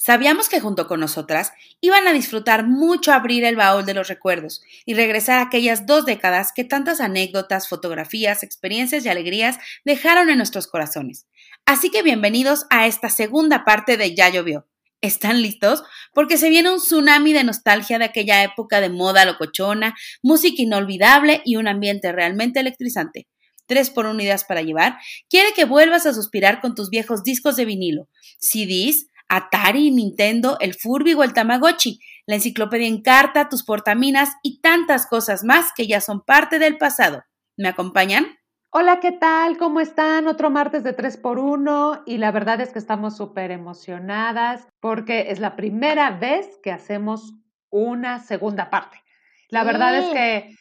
Sabíamos que junto con nosotras iban a disfrutar mucho abrir el baúl de los recuerdos y regresar a aquellas dos décadas que tantas anécdotas, fotografías, experiencias y alegrías dejaron en nuestros corazones. Así que bienvenidos a esta segunda parte de Ya llovió. ¿Están listos? Porque se viene un tsunami de nostalgia de aquella época de moda locochona, música inolvidable y un ambiente realmente electrizante. Tres por unidades para llevar, quiere que vuelvas a suspirar con tus viejos discos de vinilo, CDs, Atari, Nintendo, el Furby o el Tamagotchi, la enciclopedia en carta, tus portaminas y tantas cosas más que ya son parte del pasado. ¿Me acompañan? Hola, ¿qué tal? ¿Cómo están? Otro martes de 3x1 y la verdad es que estamos súper emocionadas porque es la primera vez que hacemos una segunda parte. La verdad es que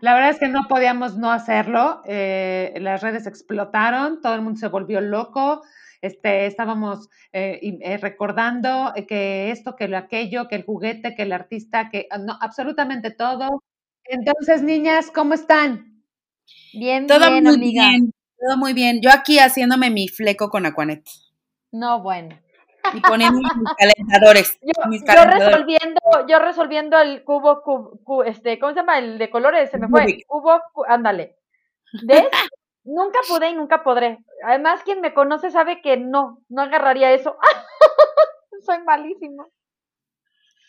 la verdad es que no podíamos no hacerlo. Eh, las redes explotaron, todo el mundo se volvió loco este, estábamos eh, eh, recordando que esto, que lo aquello, que el juguete, que el artista, que ah, no, absolutamente todo. Entonces, niñas, ¿cómo están? Bien, todo bien, muy bien, todo muy bien. Yo aquí haciéndome mi fleco con Aquanet. No, bueno. Y poniendo mis calentadores. Yo, resolviendo, yo resolviendo el cubo, cubo, este, ¿cómo se llama? El de colores, se me fue. Cubo, ándale. ¿Ves? Nunca pude y nunca podré. Además, quien me conoce sabe que no, no agarraría eso. Soy malísimo.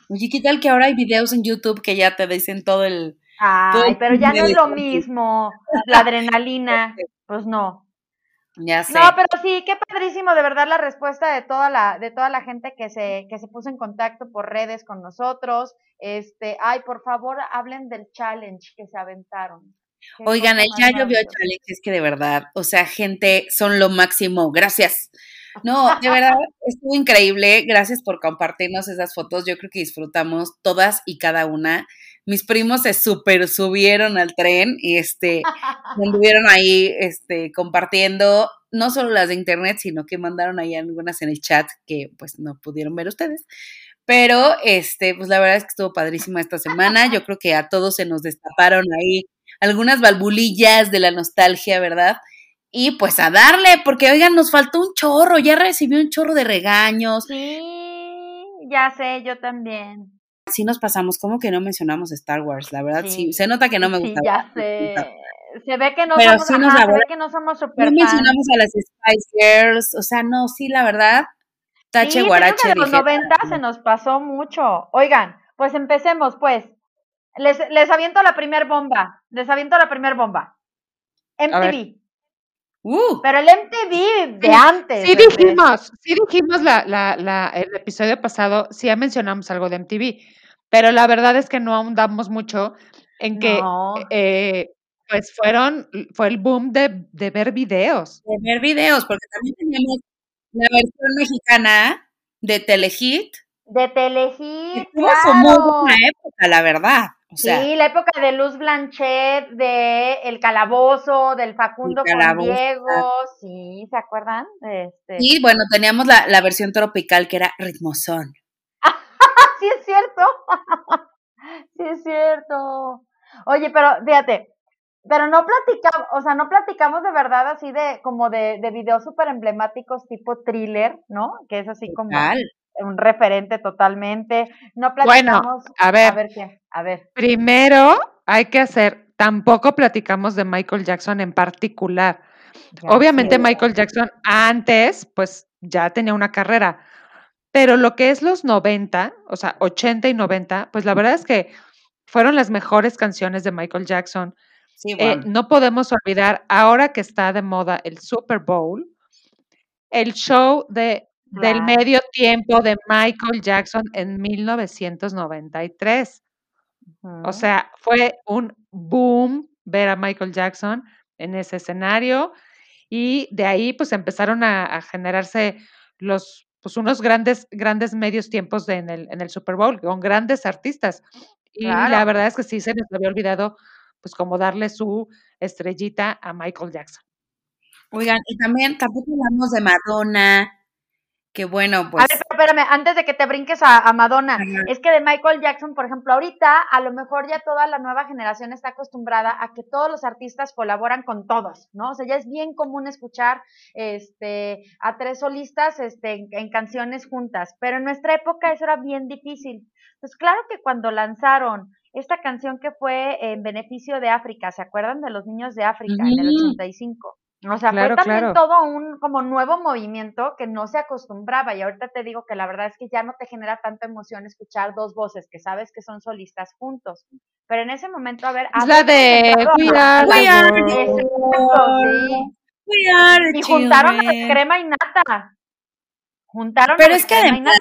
Oye, ¿qué tal que ahora hay videos en YouTube que ya te dicen todo el... Ay, pero ya no es lo mismo. La adrenalina, pues no. Ya sé. No, pero sí, qué padrísimo, de verdad, la respuesta de toda la, de toda la gente que se, que se puso en contacto por redes con nosotros. Este, ay, por favor, hablen del challenge que se aventaron. Oigan, el ya llovió challenge es que de verdad, o sea, gente, son lo máximo. Gracias. No, de verdad, estuvo increíble. Gracias por compartirnos esas fotos. Yo creo que disfrutamos todas y cada una. Mis primos se super subieron al tren y este anduvieron ahí este compartiendo no solo las de internet, sino que mandaron ahí algunas en el chat que pues no pudieron ver ustedes. Pero este, pues la verdad es que estuvo padrísima esta semana. Yo creo que a todos se nos destaparon ahí algunas valvulillas de la nostalgia, ¿verdad? Y pues a darle, porque oigan, nos faltó un chorro, ya recibió un chorro de regaños. Sí, ya sé, yo también. Sí nos pasamos, como que no mencionamos Star Wars, la verdad, sí, se nota que no me gusta. Sí, ya sé. Se ve que no somos, se ve que no somos super No mencionamos a las Spice Girls, o sea, no, sí, la verdad, tache sí, guarache. De los 90 se nos pasó mucho. Oigan, pues empecemos, pues. Les, les aviento la primer bomba. Les aviento la primer bomba. MTV. Uh. Pero el MTV de antes. Sí dijimos, sí dijimos la, la, la, el episodio pasado, sí ya mencionamos algo de MTV, pero la verdad es que no ahondamos mucho en que eh, pues fueron, fue el boom de, de ver videos. De ver videos, porque también teníamos la versión mexicana de Telehit. De Telehit. Que claro. muy buena época, la verdad sí, la época de Luz Blanchet, de El Calabozo, del Facundo con Diego, sí, ¿se acuerdan? Este... Sí, bueno, teníamos la, la versión tropical que era ritmosón. sí es cierto, sí es cierto. Oye, pero fíjate, pero no platicamos, o sea, no platicamos de verdad así de, como de, de videos súper emblemáticos tipo thriller, ¿no? Que es así como un referente totalmente. No platicamos. Bueno, a ver. A ver qué. A ver. Primero hay que hacer, tampoco platicamos de Michael Jackson en particular. Obviamente Michael Jackson antes, pues ya tenía una carrera, pero lo que es los 90, o sea, 80 y 90, pues la verdad es que fueron las mejores canciones de Michael Jackson. Eh, no podemos olvidar, ahora que está de moda el Super Bowl, el show de del medio tiempo de Michael Jackson en 1993. O sea, fue un boom ver a Michael Jackson en ese escenario y de ahí pues empezaron a, generarse los pues unos grandes grandes medios tiempos en, el, en el Super Bowl con grandes artistas Y la verdad es que sí se nos había olvidado, pues como darle su estrellita a Michael Jackson. Oigan, y también tampoco hablamos de Madonna, que bueno, pues. A ver, espérame, antes de que te brinques a, Madonna, es que de Michael Jackson, por ejemplo, ahorita a lo mejor ya toda la nueva generación está acostumbrada a que todos los artistas colaboran con todos, ¿no? O sea, ya es bien común escuchar este, a tres solistas este, en, canciones juntas, pero en nuestra época eso era bien difícil. Pues claro que cuando lanzaron esta canción que fue en beneficio de África, ¿se acuerdan de los niños de África en el 85? O sea, fue también todo un como nuevo movimiento que no se acostumbraba y ahorita te digo que la verdad es que ya no te genera tanta emoción escuchar dos voces que sabes que son solistas juntos. Pero en ese momento, a ver, es la de cuidar, y juntaron a crema y nata. Juntaron Pero es que además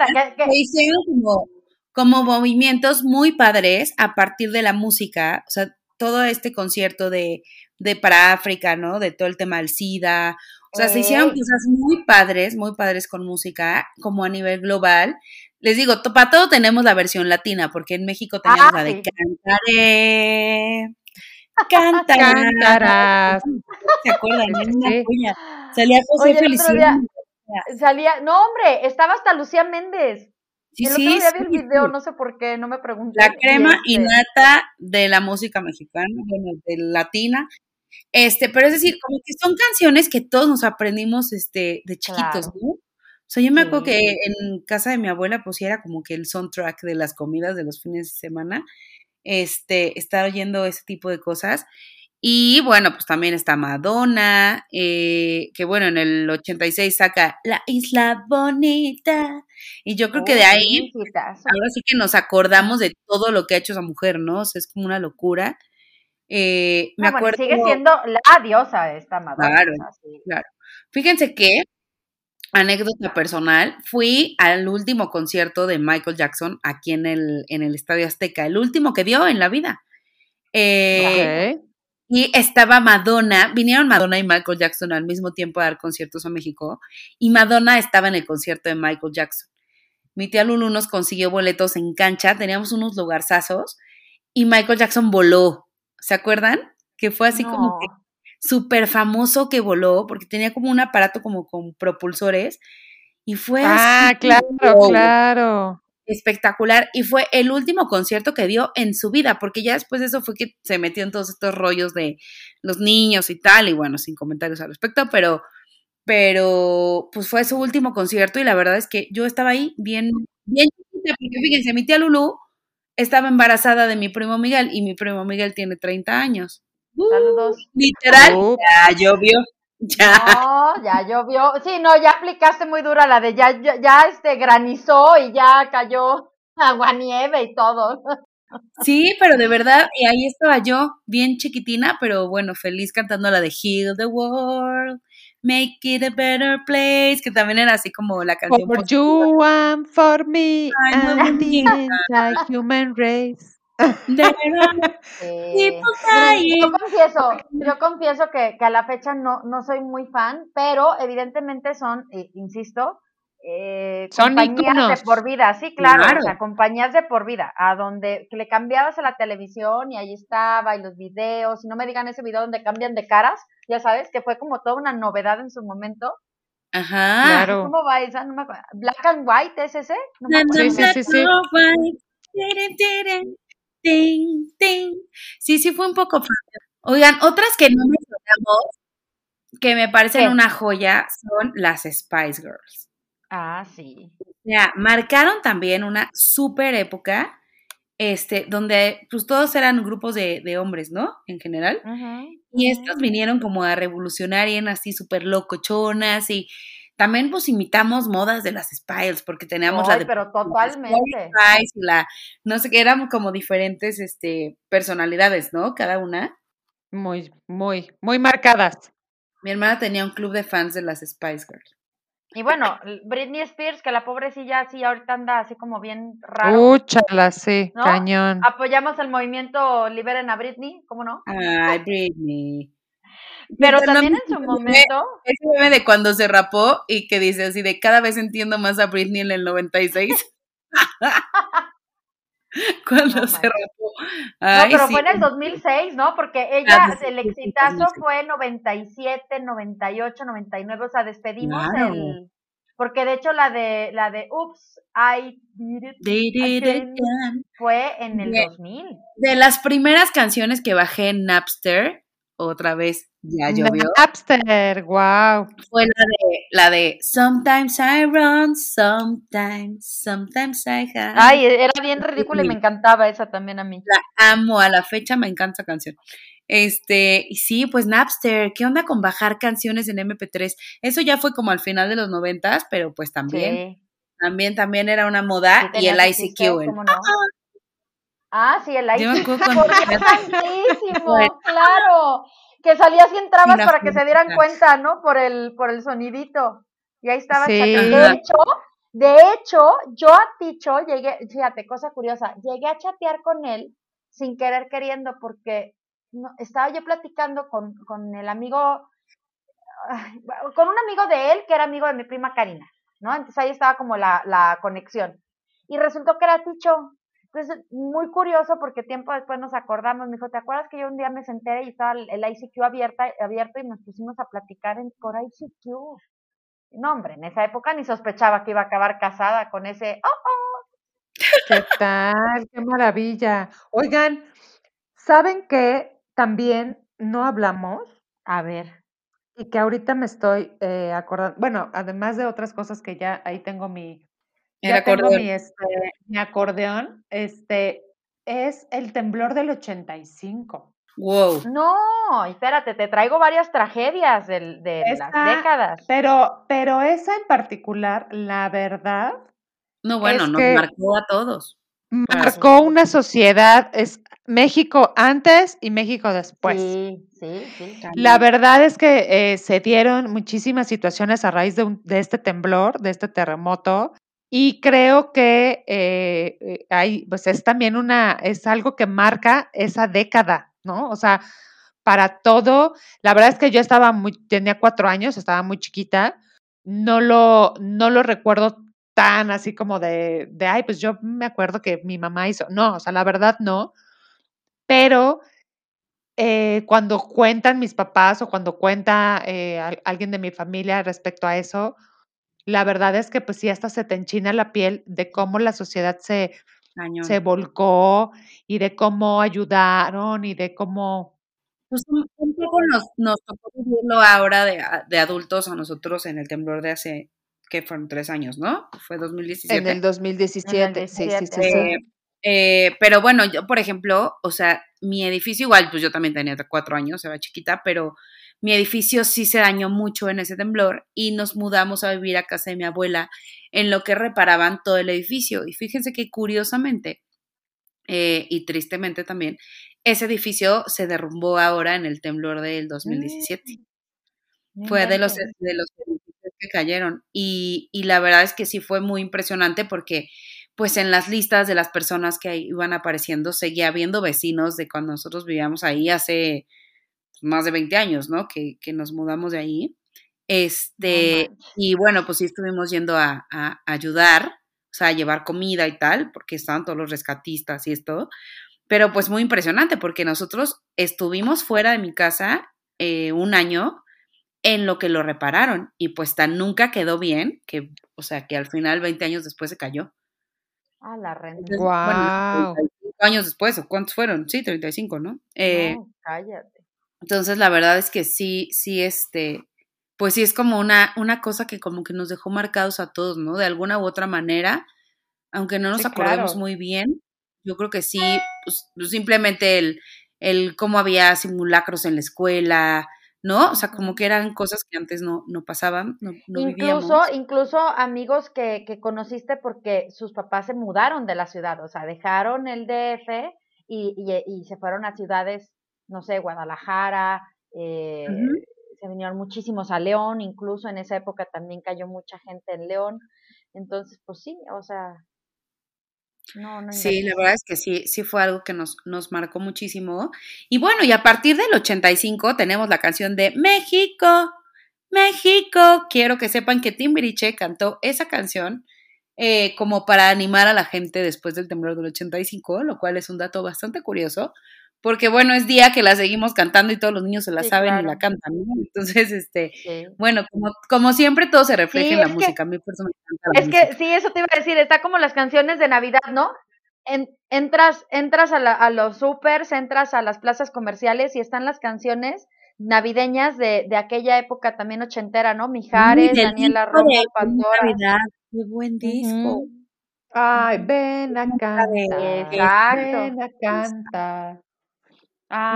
hicieron como, como movimientos muy padres a partir de la música, o sea, todo este concierto de de para África, ¿no? De todo el tema del SIDA. O sea, se hicieron cosas muy padres, muy padres con música, como a nivel global. Les digo, para todo tenemos la versión latina, porque en México teníamos ah, la de Cantaré. Cantarás. ¿Se acuerdan? Salía José Feliciano. Salía, no hombre, estaba hasta Lucía Méndez. Sí, el sí, otro día vi el video, no sé por qué, no me pregunté. La crema y este nata de la música mexicana, bueno, de latina, este, pero es decir, como que son canciones que todos nos aprendimos este, de chiquitos, ¿no? O sea, yo me acuerdo que en casa de mi abuela pues era como que el soundtrack de las comidas de los fines de semana, este, estar oyendo ese tipo de cosas. Y bueno, pues también está Madonna, eh, que bueno, en el 86 saca La Isla Bonita. Y yo creo que de ahí, ahora sí que nos acordamos de todo lo que ha hecho esa mujer, ¿no? O sea, es como una locura. Eh, me acuerdo. sigue siendo la diosa esta Madonna. Claro, claro. Fíjense que, anécdota personal, fui al último concierto de Michael Jackson aquí en el, en el Estadio Azteca, el último que dio en la vida. Eh, y estaba Madonna, vinieron Madonna y Michael Jackson al mismo tiempo a dar conciertos a México, y Madonna estaba en el concierto de Michael Jackson. Mi tía Lulu nos consiguió boletos en cancha, teníamos unos lugarzazos, y Michael Jackson voló ¿Se acuerdan? Que fue así como que súper famoso que voló, porque tenía como un aparato como con propulsores. Y fue Ah, claro, claro. Espectacular. Y fue el último concierto que dio en su vida, porque ya después de eso fue que se metió en todos estos rollos de los niños y tal, y bueno, sin comentarios al respecto, pero, pero pues fue su último concierto y la verdad es que yo estaba ahí bien, bien porque fíjense, mi tía Lulu estaba embarazada de mi primo Miguel y mi primo Miguel tiene 30 años. Saludos. Literal, ya llovió. Ya. No, ya llovió. Sí, no, ya aplicaste muy dura la de ya, ya, este granizó y ya cayó agua nieve y todo. Sí, pero de verdad, y ahí estaba yo, bien chiquitina, pero bueno, feliz cantando la de Heal the World. Make it a better place, que también era así como la canción. For you and for me and the human race. yo confieso, yo confieso que, que, a la fecha no, no soy muy fan, pero evidentemente son, eh, insisto, eh, compañías de por vida, sí, claro, o sea, compañías de por vida, a donde le cambiabas a la televisión y ahí estaba, y los videos, y no me digan ese video donde cambian de caras, ya sabes, que fue como toda una novedad en su momento. Ajá. Claro. ¿Cómo va esa? No me acuerdo. Black and White, ¿es ese? sí, sí, sí, sí. Sí, sí fue un poco Oigan, otras que no mencionamos, que me parecen una joya, son las Spice Girls. Ah, sí. O sea, marcaron también una súper época, este, donde pues todos eran grupos de, de hombres, ¿no? En general. y estos vinieron como a revolucionar y eran así súper locochonas y también pues imitamos modas de las Spiles porque teníamos la de pero totalmente Spice y la no sé qué éramos como diferentes este personalidades no cada una muy muy muy marcadas mi hermana tenía un club de fans de las Spice Girls y bueno, Britney Spears, que la pobrecilla así ahorita anda así como bien raro. Úchala, sí, cañón. Apoyamos el movimiento Liberen a Britney, ¿cómo no? Ay, Britney. Pero también en su momento. Ese bebé de cuando se rapó y que dice así de cada vez entiendo más a Britney en el 96. cuando se rapó. no, pero fue en el 2006, ¿no? Porque ella, el exitazo fue 97, 98, 99, o sea, despedimos el... Porque de hecho la de la de Oops, I Did It, fue en el 2000. De las primeras canciones que bajé en Napster, otra vez ya llovió. Napster, wow. Fue la de, la de Sometimes I run, sometimes, sometimes I hide. Ay, era bien ridícula y me encantaba esa también a mí. La amo, a la fecha me encanta esa canción. Este, y sí, pues Napster, ¿qué onda con bajar canciones en MP3? Eso ya fue como al final de los noventas, pero pues también, también, también era una moda y el ICQ. ¿no? Ah, sí, el ICQ. claro. Que salía sin trabas para que se dieran cuenta, ¿no? Por el, por el sonidito. Y ahí estaba. De hecho, de hecho, yo a Ticho llegué, fíjate, cosa curiosa, llegué a chatear con él sin querer queriendo porque no, estaba yo platicando con, con el amigo, con un amigo de él que era amigo de mi prima Karina, ¿no? Entonces ahí estaba como la, la conexión. Y resultó que era Ticho, entonces, muy curioso porque tiempo después nos acordamos, me dijo, ¿te acuerdas que yo un día me senté y estaba el, ICQ abierta, abierto y nos pusimos a platicar en, por ICQ? No, hombre, en esa época ni sospechaba que iba a acabar casada con ese, ¡oh, oh! ¿Qué tal? ¡Qué maravilla! Oigan, ¿saben que también no hablamos? A ver. Y que ahorita me estoy eh, acordando, bueno, además de otras cosas que ya ahí tengo mi, el acordeón. mi, este, mi acordeón, este, es el temblor del 85. Wow. No, espérate, te traigo varias tragedias de, de las décadas. Pero, pero esa en particular, la verdad. No, bueno, nos marcó a todos. Marcó una sociedad, es México antes y México después. Sí, sí, sí. La verdad es que eh, se dieron muchísimas situaciones a raíz de, de este temblor, de este terremoto. Y creo que eh, eh, hay, pues es también una, es algo que marca esa década, ¿no? O sea, para todo, la verdad es que yo estaba muy, tenía cuatro años, estaba muy chiquita, no lo, no lo recuerdo tan así como de, de, ay, pues yo me acuerdo que mi mamá hizo, no, o sea, la verdad no, pero eh, cuando cuentan mis papás o cuando cuenta alguien de mi familia respecto a eso, la verdad es que pues sí, hasta se te enchina la piel de cómo la sociedad se, se volcó y de cómo ayudaron y de cómo... Pues un, poco nos, nos tocó vivirlo ahora de, de, adultos a nosotros en el temblor de hace, que fueron tres años, ¿no? Fue 2017. En el 2017, sí, sí, sí. Eh, eh, pero bueno, yo, por ejemplo, o sea, mi edificio igual, pues yo también tenía cuatro años, era chiquita, pero mi edificio sí se dañó mucho en ese temblor y nos mudamos a vivir a casa de mi abuela en lo que reparaban todo el edificio. Y fíjense que curiosamente eh, y tristemente también, ese edificio se derrumbó ahora en el temblor del 2017. Mm, fue de los, de los edificios que cayeron. Y, y la verdad es que sí fue muy impresionante porque pues en las listas de las personas que iban apareciendo seguía habiendo vecinos de cuando nosotros vivíamos ahí hace más de 20 años, ¿no? Que, que nos mudamos de ahí. Este, y bueno, pues sí estuvimos yendo a, a, ayudar, o sea, a llevar comida y tal, porque estaban todos los rescatistas y esto. Pero pues muy impresionante, porque nosotros estuvimos fuera de mi casa eh, un año en lo que lo repararon y pues tan nunca quedó bien, que, o sea, que al final 20 años después se cayó. Ah, la renta. wow. años después, ¿o cuántos fueron? Sí, 35, ¿no? Eh, no, cállate. Entonces, la verdad es que sí, sí, este, pues sí es como una, una cosa que como que nos dejó marcados a todos, ¿no? De alguna u otra manera, aunque no nos acordemos muy bien, yo creo que sí, pues, pues, simplemente el, el cómo había simulacros en la escuela, ¿no? O sea, como que eran cosas que antes no, no pasaban, no, no incluso, Incluso amigos que, que conociste porque sus papás se mudaron de la ciudad, o sea, dejaron el DF y, y, y se fueron a ciudades no sé, Guadalajara, eh, se vinieron muchísimos a León, incluso en esa época también cayó mucha gente en León. Entonces, pues sí, o sea, no, no sí, la verdad es que sí, sí fue algo que nos, nos marcó muchísimo. Y bueno, y a partir del 85 tenemos la canción de México, México. Quiero que sepan que Timbiriche cantó esa canción eh, como para animar a la gente después del temblor del 85, lo cual es un dato bastante curioso, porque bueno, es día que la seguimos cantando y todos los niños se la saben y la cantan, ¿no? Entonces, este, bueno, como, como siempre todo se refleja en la música, a mí Es que sí, eso te iba a decir, está como las canciones de Navidad, ¿no? entras entras a, a los supers, entras a las plazas comerciales y están las canciones navideñas de, de aquella época también ochentera, ¿no? Mijares, Daniela Romo, Pandora. Qué buen disco. Ay, ven a cantar. Exacto. Ven a cantar.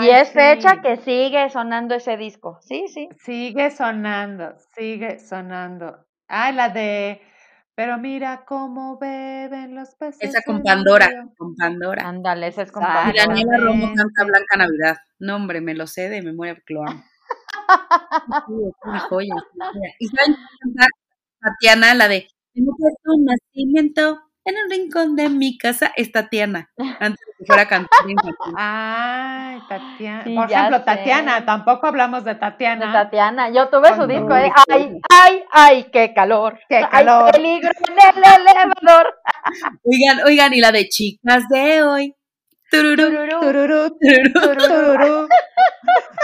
Y es fecha que sigue sonando ese disco. Sí, sí. Sigue sonando, sigue sonando. Ah, la de pero mira cómo beben los peces. Esa con Pandora, con Pandora. Ándale, esa es con Pandora. Y Daniela Romo canta Blanca Navidad. No, hombre, me lo sé de memoria porque lo amo. una joya. Y saben Tatiana, la de tengo puesto un nacimiento en el rincón de mi casa, es Tatiana, antes de que fuera cantar Ay, Tatiana. Por ejemplo, Tatiana, tampoco hablamos de Tatiana. De Tatiana, yo tuve su disco, ¿eh? Ay, ay, ay, qué calor. Qué calor. Ay, peligro en el elevador. Oigan, oigan, y la de chicas de hoy. Tururú, tururú, tururú,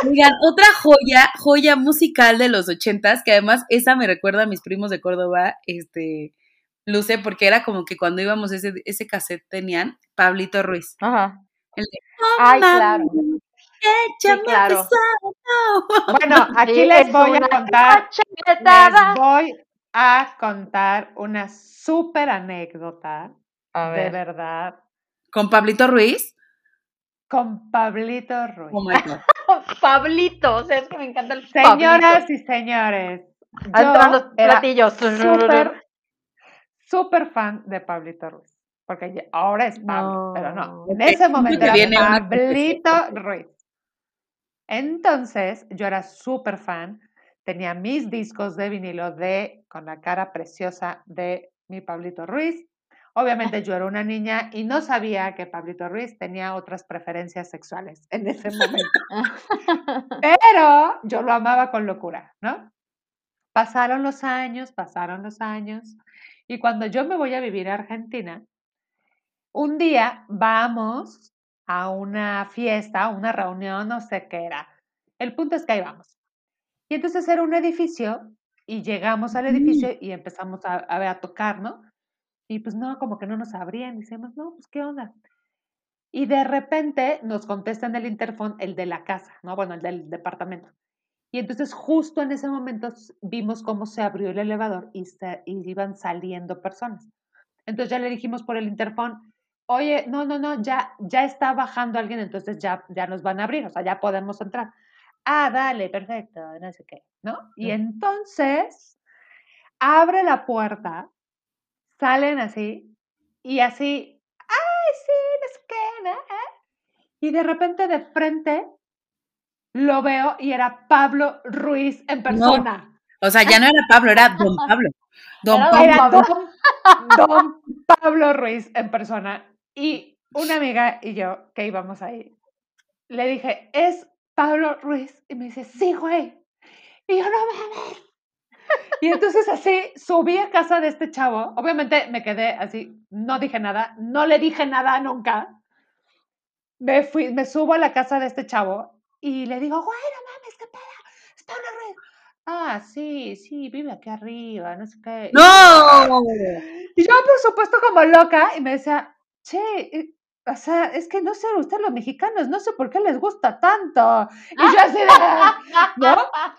Oigan, otra joya, joya musical de los ochentas, que además esa me recuerda a mis primos de Córdoba, este, Luce, porque era como que cuando íbamos ese, ese cassette tenían Pablito Ruiz. Ajá. El de, Ay, claro. claro. Bueno, aquí les voy a contar, les voy a contar una súper anécdota, de verdad. ¿Con Pablito Ruiz? Con Pablito Ruiz. Oh Pablito, o sea, es que me encanta el Señoras y señores, yo los platillos. Súper súper fan de Pablito Ruiz. Porque ahora es Pablo, pero no. En ese momento era Pablito Ruiz. Entonces, yo era súper fan. Tenía mis discos de vinilo de con la cara preciosa de mi Pablito Ruiz. Obviamente yo era una niña y no sabía que Pablito Ruiz tenía otras preferencias sexuales en ese momento. Pero yo lo amaba con locura, ¿no? Pasaron los años, pasaron los años y cuando yo me voy a vivir a Argentina, un día vamos a una fiesta, una reunión, no sé qué era. El punto es que ahí vamos. Y entonces era un edificio y llegamos al edificio y empezamos a, a, tocar, ¿no? Y pues no, como que no nos abrían. Y decíamos, no, pues qué onda. Y de repente nos contestan el interfón el de la casa, ¿no? Bueno, el del departamento. Y entonces justo en ese momento vimos cómo se abrió el elevador y, se, iban saliendo personas. Entonces ya le dijimos por el interfón, oye, no, no, no, ya, ya está bajando alguien, entonces ya, ya nos van a abrir, o sea, ya podemos entrar. Ah, dale, perfecto, no sé qué, ¿no? Y entonces abre la puerta, salen así, y así, ay, sí, no sé qué, ¿no? Y de repente de frente lo veo y era Pablo Ruiz en persona. O sea, ya no era Pablo, era Don Pablo. Don Pablo. Don, Pablo Ruiz en persona. Y una amiga y yo que íbamos ahí, le dije, ¿es Pablo Ruiz? Y me dice, sí, güey. Y yo, no mames. Y entonces así subí a casa de este chavo. Obviamente me quedé así, no dije nada, no le dije nada nunca. Me fui, me subo a la casa de este chavo y le digo, güey, no mames, qué pedo, es Pablo Ruiz. Ah, sí, sí, vive aquí arriba, no sé qué. ¡No! Y yo, por supuesto, como loca, y me decía, che, eh, o sea, es que no sé, ustedes los mexicanos, no sé por qué les gusta tanto. Y yo así de, ¿no?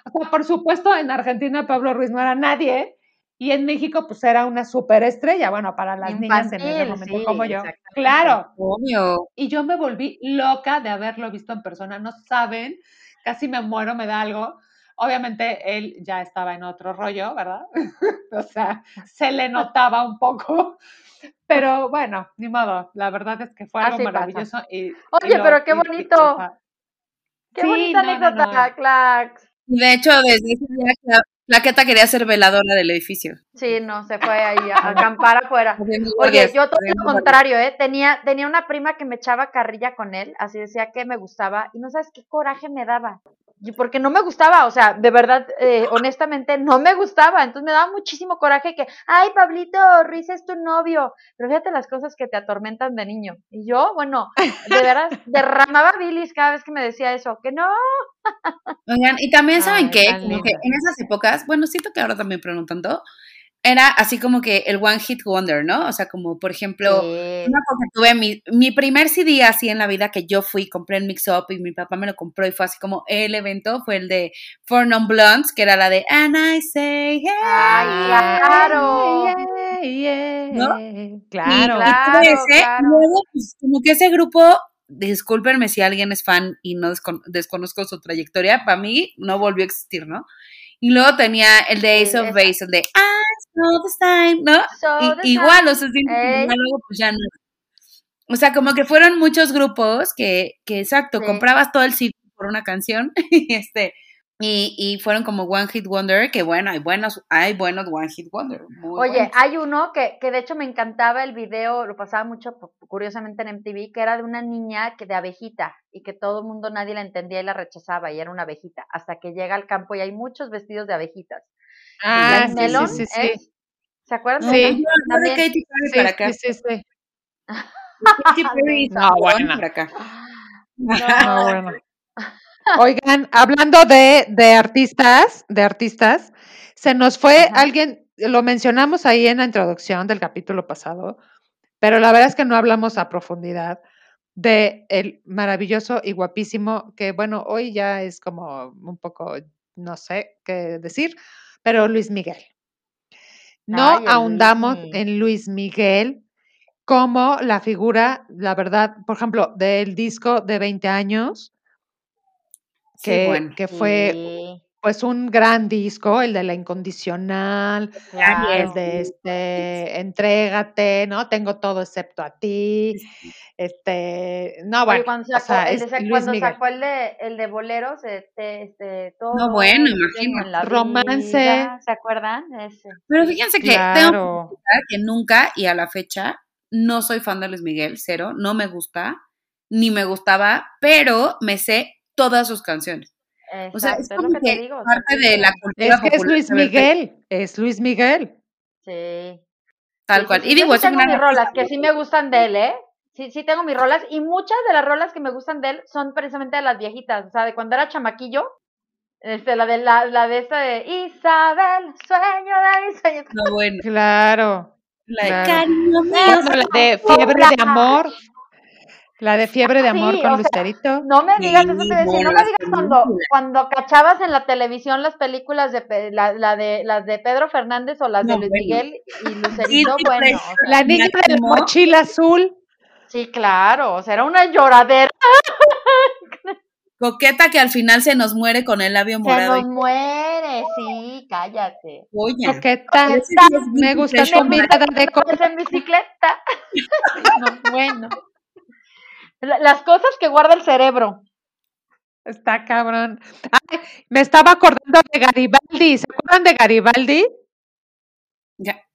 O sea, por supuesto, en Argentina Pablo Ruiz no era nadie, y en México, pues era una superestrella, bueno, para las niñas en ese momento como yo. Claro. Obvio. Y yo me volví loca de haberlo visto en persona. No saben, casi me muero, me da algo. Obviamente él ya estaba en otro rollo, ¿verdad? o sea, se le notaba un poco. Pero bueno, ni modo. La verdad es que fue algo maravilloso. Y, Oye, pero qué bonito. qué bonita anécdota, Clax. De hecho, desde ese día Plaqueta quería ser veladora del edificio. Sí, no, se fue ahí a acampar afuera. Oye, yo todo lo contrario, ¿eh? Tenía, tenía una prima que me echaba carrilla con él, así decía que me gustaba, y no sabes qué coraje me daba. Y porque no me gustaba, o sea, de verdad, eh, honestamente, no me gustaba, entonces me daba muchísimo coraje que, ay, Pablito, Ruiz es tu novio, pero fíjate las cosas que te atormentan de niño. Y yo, bueno, de veras, derramaba bilis cada vez que me decía eso, que no. Oigan, y también saben como que en esas épocas, bueno, siento que ahora también preguntando, era así como que el One Hit Wonder, ¿no? O sea, como por ejemplo, una cosa tuve mi, mi primer CD así en la vida que yo fui, compré en Mix Up y mi papá me lo compró y fue así como el evento, fue el de Four Non Blondes, que era la de And I Say Hey. ¡Ay, claro! ¿No? Claro, y, ese, luego, pues, como que ese grupo discúlpenme si alguien es fan y no desconozco su trayectoria, para mí no volvió a existir, ¿no? Y luego tenía el de Ace of Base, el de I saw the sign, ¿no? igual, o sea, luego pues ya no. O sea, como que fueron muchos grupos que, que exacto, comprabas todo el CD por una canción y este y, y, fueron como One Hit Wonder, que bueno, hay buenos, hay buenos One Hit Wonder. Oye, hay uno que, que de hecho me encantaba el video, lo pasaba mucho curiosamente en MTV, que era de una niña que de abejita y que todo el mundo nadie la entendía y la rechazaba y era una abejita, hasta que llega al campo y hay muchos vestidos de abejitas. Ah, sí, sí, sí, ¿Se acuerdan? Sí, de Katy Perry para acá. Sí, sí, sí. Katy Perry no, bueno. para acá. No, bueno. Oigan, hablando de, de, artistas, de artistas, se nos fue alguien, lo mencionamos ahí en la introducción del capítulo pasado, pero la verdad es que no hablamos a profundidad de el maravilloso y guapísimo, que bueno, hoy ya es como un poco, no sé qué decir, pero Luis Miguel. No ahondamos en Luis Miguel como la figura, la verdad, por ejemplo, del disco de 20 años, que, que fue pues un gran disco, el de la incondicional, el de este, entrégate, ¿no? Tengo todo excepto a ti. Este, no, bueno, cuando sacó, el, de, cuando sacó el de, el de boleros, este, este, todo. No, bueno, imagino. Romance. ¿Se acuerdan? Ese. Pero fíjense que tengo que nunca y a la fecha no soy fan de Luis Miguel, cero, no me gusta, ni me gustaba, pero me sé todas sus canciones. o sea, es, como que, digo, parte de la cultura Es que es Luis Miguel, es Luis Miguel. Sí. Tal cual. y digo, sí tengo mis rolas que sí me gustan de él, ¿eh? Sí, sí tengo mis rolas y muchas de las rolas que me gustan de él son precisamente de las viejitas, o sea, de cuando era chamaquillo. Este, la de la, la de esta de Isabel, sueño de mi sueño. No, bueno. Claro. La de cariño la de fiebre de amor. La de fiebre de amor con Lucerito. No me digas eso, te decía, no me digas cuando, cuando cachabas en la televisión las películas de la, la de las de Pedro Fernández o las de Luis Miguel y Lucerito, bueno. la niña de la mochila azul. Sí, claro, o sea, era una lloradera. Coqueta que al final se nos muere con el labio morado. Se nos muere, sí, cállate. Oye. Coqueta, me gusta tu mirada de coqueta. en bicicleta. no, bueno. Las cosas que guarda el cerebro. Está cabrón. Ay, me estaba acordando de Garibaldi. ¿Se acuerdan de Garibaldi?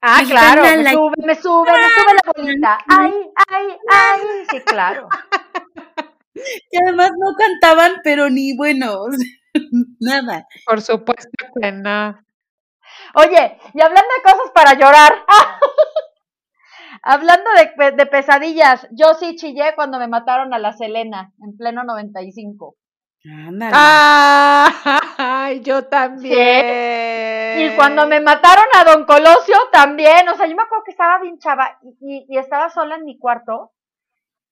Ah, claro. Me sube, me sube, me sube la bolita. Ay, ay, ay. Sí, claro. Que además no cantaban, pero ni bueno, nada. Por supuesto que no. Oye, y hablando de cosas para llorar. Hablando de, de, pesadillas, yo sí chillé cuando me mataron a la Selena en pleno 95. Ándale. ¡Ay, yo también! Y cuando me mataron a Don Colosio también, o sea, yo me acuerdo que estaba bien chava y, y, estaba sola en mi cuarto.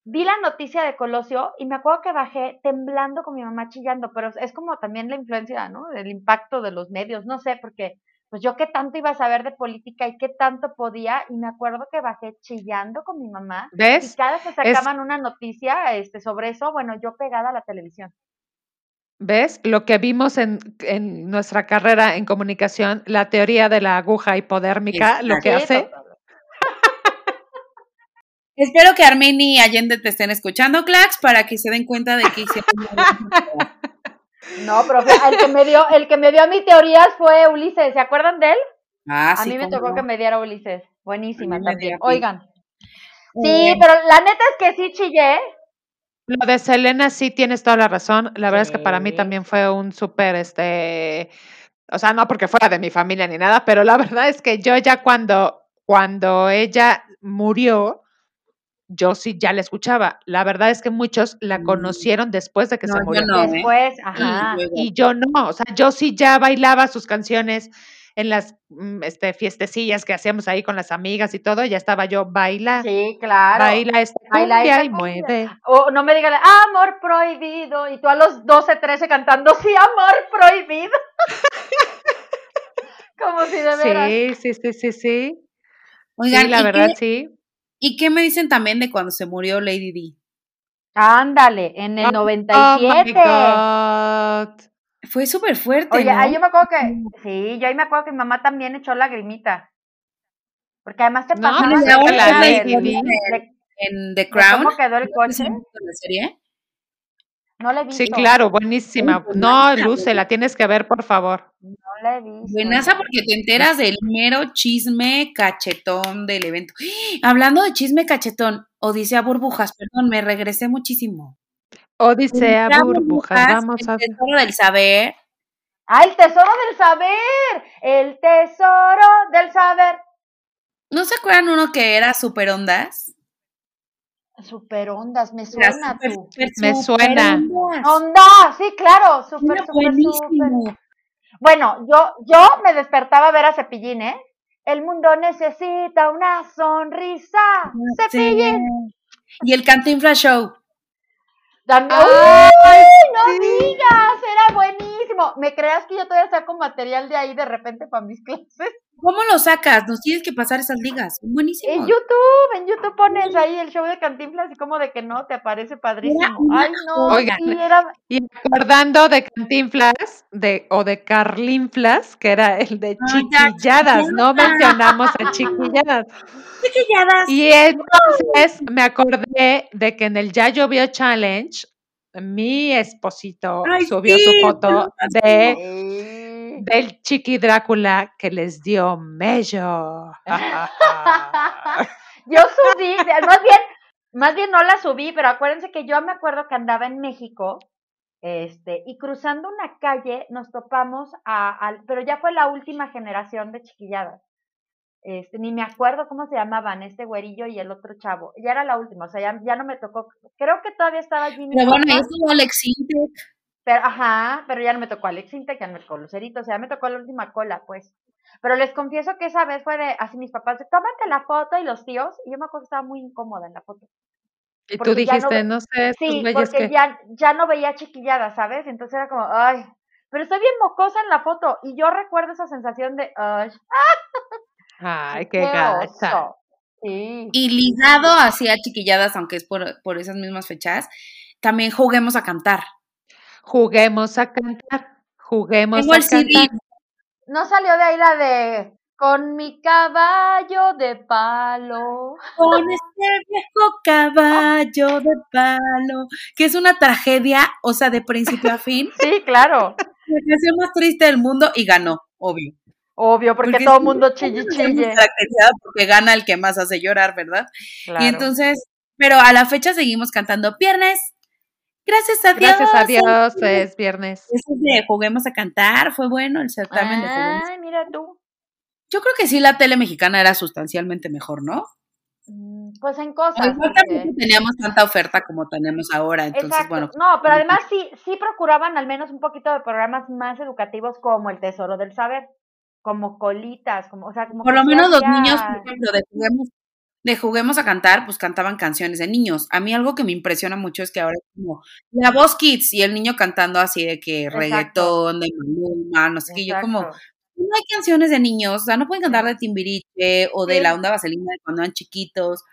Vi la noticia de Colosio y me acuerdo que bajé temblando con mi mamá chillando, pero es como también la influencia, ¿no? Del impacto de los medios, no sé, porque pues yo qué tanto iba a saber de política y qué tanto podía, y me acuerdo que bajé chillando con mi mamá. ¿Ves? Y cada vez que sacaban una noticia este, sobre eso, bueno, yo pegada a la televisión. ¿Ves? Lo que vimos en, en nuestra carrera en comunicación, la teoría de la aguja hipodérmica, lo que hace. Espero que Armin y Allende te estén escuchando, Clax, para que se den cuenta de que hicieron. No, pero el que me dio, el que me dio a mi teorías fue Ulises, ¿se acuerdan de él? Ah, a sí. A mí me tocó que me diera Ulises. Buenísima también. Oigan. Sí, pero la neta es que sí chillé. Lo de Selena sí tienes toda la razón. La verdad es que para mí también fue un súper, este, o sea, no porque fuera de mi familia ni nada, pero la verdad es que yo ya cuando, cuando ella murió, yo sí ya la escuchaba. La verdad es que muchos la Mm. conocieron después de que No, se yo murió. no. ¿eh? Después, ajá. luego- Y yo no, o sea, yo sí ya bailaba sus canciones en las mm, este, fiestecillas que hacíamos ahí con las amigas y todo, ya estaba yo, baila, Sí, claro. baila esta Baila cumbia esta y cumbia. mueve. O no me digan, amor prohibido, y tú a los 12, 13 cantando, sí, amor prohibido. Como si de veras. Sí, sí, sí, sí, sí. Oigan, sí, la ¿y verdad, qué- sí. ¿Y qué me dicen también de cuando se murió Lady D? Ándale, en el Oh my 97. God. Fue súper fuerte, Oye, ¿no? ahí yo me acuerdo que, sí, yo ahí me acuerdo que mi mamá también echó lagrimita. Porque además te No, pasaba pues, la de- Di. de- En The Crown. ¿Cómo quedó el ¿No coche? la serie? No le he visto. Sí, claro, buenísima. Uy, No, Luce, la tienes que ver, por favor. No la he visto. Buenaza porque te enteras del mero chisme cachetón del evento. Hablando de chisme cachetón, Odisea Burbujas, perdón, me regresé muchísimo. Odisea, Odisea burbujas, vamos a el tesoro del saber. ¡Ah, el tesoro del saber! El tesoro del saber. ¿No se acuerdan uno que era super ondas? Super ondas, me suena tú. súper, Me suena. ondas. Onda, sí, claro, super, super, super. Bueno, yo, yo me despertaba a ver a Cepillín, ¿eh? El mundo necesita una sonrisa. Cepillín. Y el Cantinflas Show. Ay, ¡Uy! No sí. digas, era buenísimo. ¿Me creas que yo todavía saco material de ahí de repente para mis clases? ¿Cómo lo sacas? Nos tienes que pasar esas ligas. Son En. YouTube, en YouTube pones ahí el show de Cantinflas y como de que no, te aparece padrísimo. una Ay, no, Oigan, sí, era... Y acordando de Cantinflas de, o de Carlinflas, que era el de Ah, ya, chiquilladas, no mencionamos a chiquilladas. Chiquilladas. Y entonces me acordé de que en el Ya Llovió Challenge, mi esposito Ay, subió sí, su foto de, del chiqui Drácula que les dio mello. Yo subí, más bien, más bien no la subí, pero acuérdense que yo me acuerdo que andaba en México, este, y cruzando una calle nos topamos a, al- pero ya fue la última generación de chiquilladas. Este, ni me acuerdo cómo se llamaban, este güerillo y el otro chavo. Ya era la última, o sea, ya, ya no me tocó. Creo que todavía estaba Jimmy. Pero bueno, estuvo Alex Intec. pero, ajá, pero ya no me tocó Alex Intec, ya no me tocó Lucerito, o sea, ya me tocó la última cola, pues. Pero les confieso que esa vez fue de, así mis papás, de, tómate la foto y los tíos, y yo me acuerdo que estaba muy incómoda en la foto. Y tú no dijiste, no, sé, Sí, porque que... ya, ya no veía chiquillada, ¿sabes? Entonces era como, ay, pero estoy bien mocosa en la foto, y yo recuerdo esa sensación de, ay, Ay, qué gacha. oso. Sí. Y ligado hacia chiquilladas, aunque es por, por esas mismas fechas, también juguemos a cantar. Juguemos a cantar, juguemos Tengo a el CD. cantar. No salió de ahí la de, con mi caballo de palo. Con este viejo caballo de palo, que es una tragedia, o sea, de principio a fin. Sí, claro. La canción más triste del mundo y ganó, obvio. Obvio, porque, Porque todo el mundo chille chille. porque gana el que más hace llorar, ¿verdad? Claro. Y entonces, pero a la fecha seguimos cantando Viernes. Gracias a Dios. Gracias a Dios, es viernes. Eso es de Juguemos a Cantar, fue bueno el certamen de Juguemos. Ay, mira tú. Yo creo que sí la tele mexicana era sustancialmente mejor, ¿no? Mm, Pues en cosas. porque- teníamos tanta oferta como tenemos ahora, entonces Exacto. bueno. No, pero además sí, sí procuraban al menos un poquito de programas más educativos como el Tesoro del Saber, como colitas, como, o sea, como Por lo menos los niños, por ejemplo, de juguemos, de juguemos a cantar, pues cantaban canciones de niños. A mí algo que me impresiona mucho es que ahora es como la voz kids y el niño cantando así de que Exacto. reggaetón, de Maluma, no sé qué, yo como, no hay canciones de niños, o sea, no pueden cantar de Timbiriche o de Sí. la onda vaselina de cuando eran chiquitos.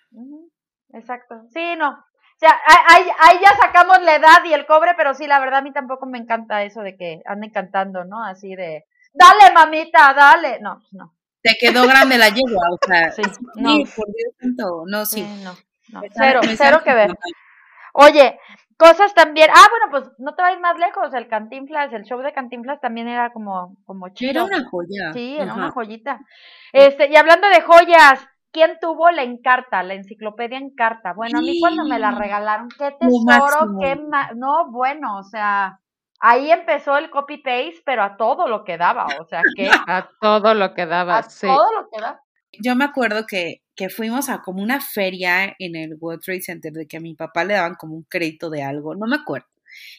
Exacto. Sí, no. O sea, ahí- ahí ya sacamos la edad y el cobre, pero sí, la verdad a mí tampoco me encanta eso de que anden cantando, ¿no? Así de, dale mamita, dale. No, pues no. Te quedó grande la yegua, o sea, Sí, sí, no. por Dios santo, no, sí. Sí, no, no. Cero, cero que ver. Oye, cosas también. Ah, bueno, pues no te vayas más lejos. El Cantinflas, el show de Cantinflas también era como, como chido. Era una joya. Sí, era una joyita. Este, y hablando de joyas, ¿quién tuvo la Encarta, la enciclopedia Encarta? Bueno, a mí cuando me la regalaron, qué tesoro, qué no, bueno, o sea, ahí empezó el copy paste, pero a todo lo que daba, o sea, que a todo lo que daba, a todo lo que daba. Yo me acuerdo que, que fuimos a como una feria en el World Trade Center de que a mi papá le daban como un crédito de algo, no me acuerdo.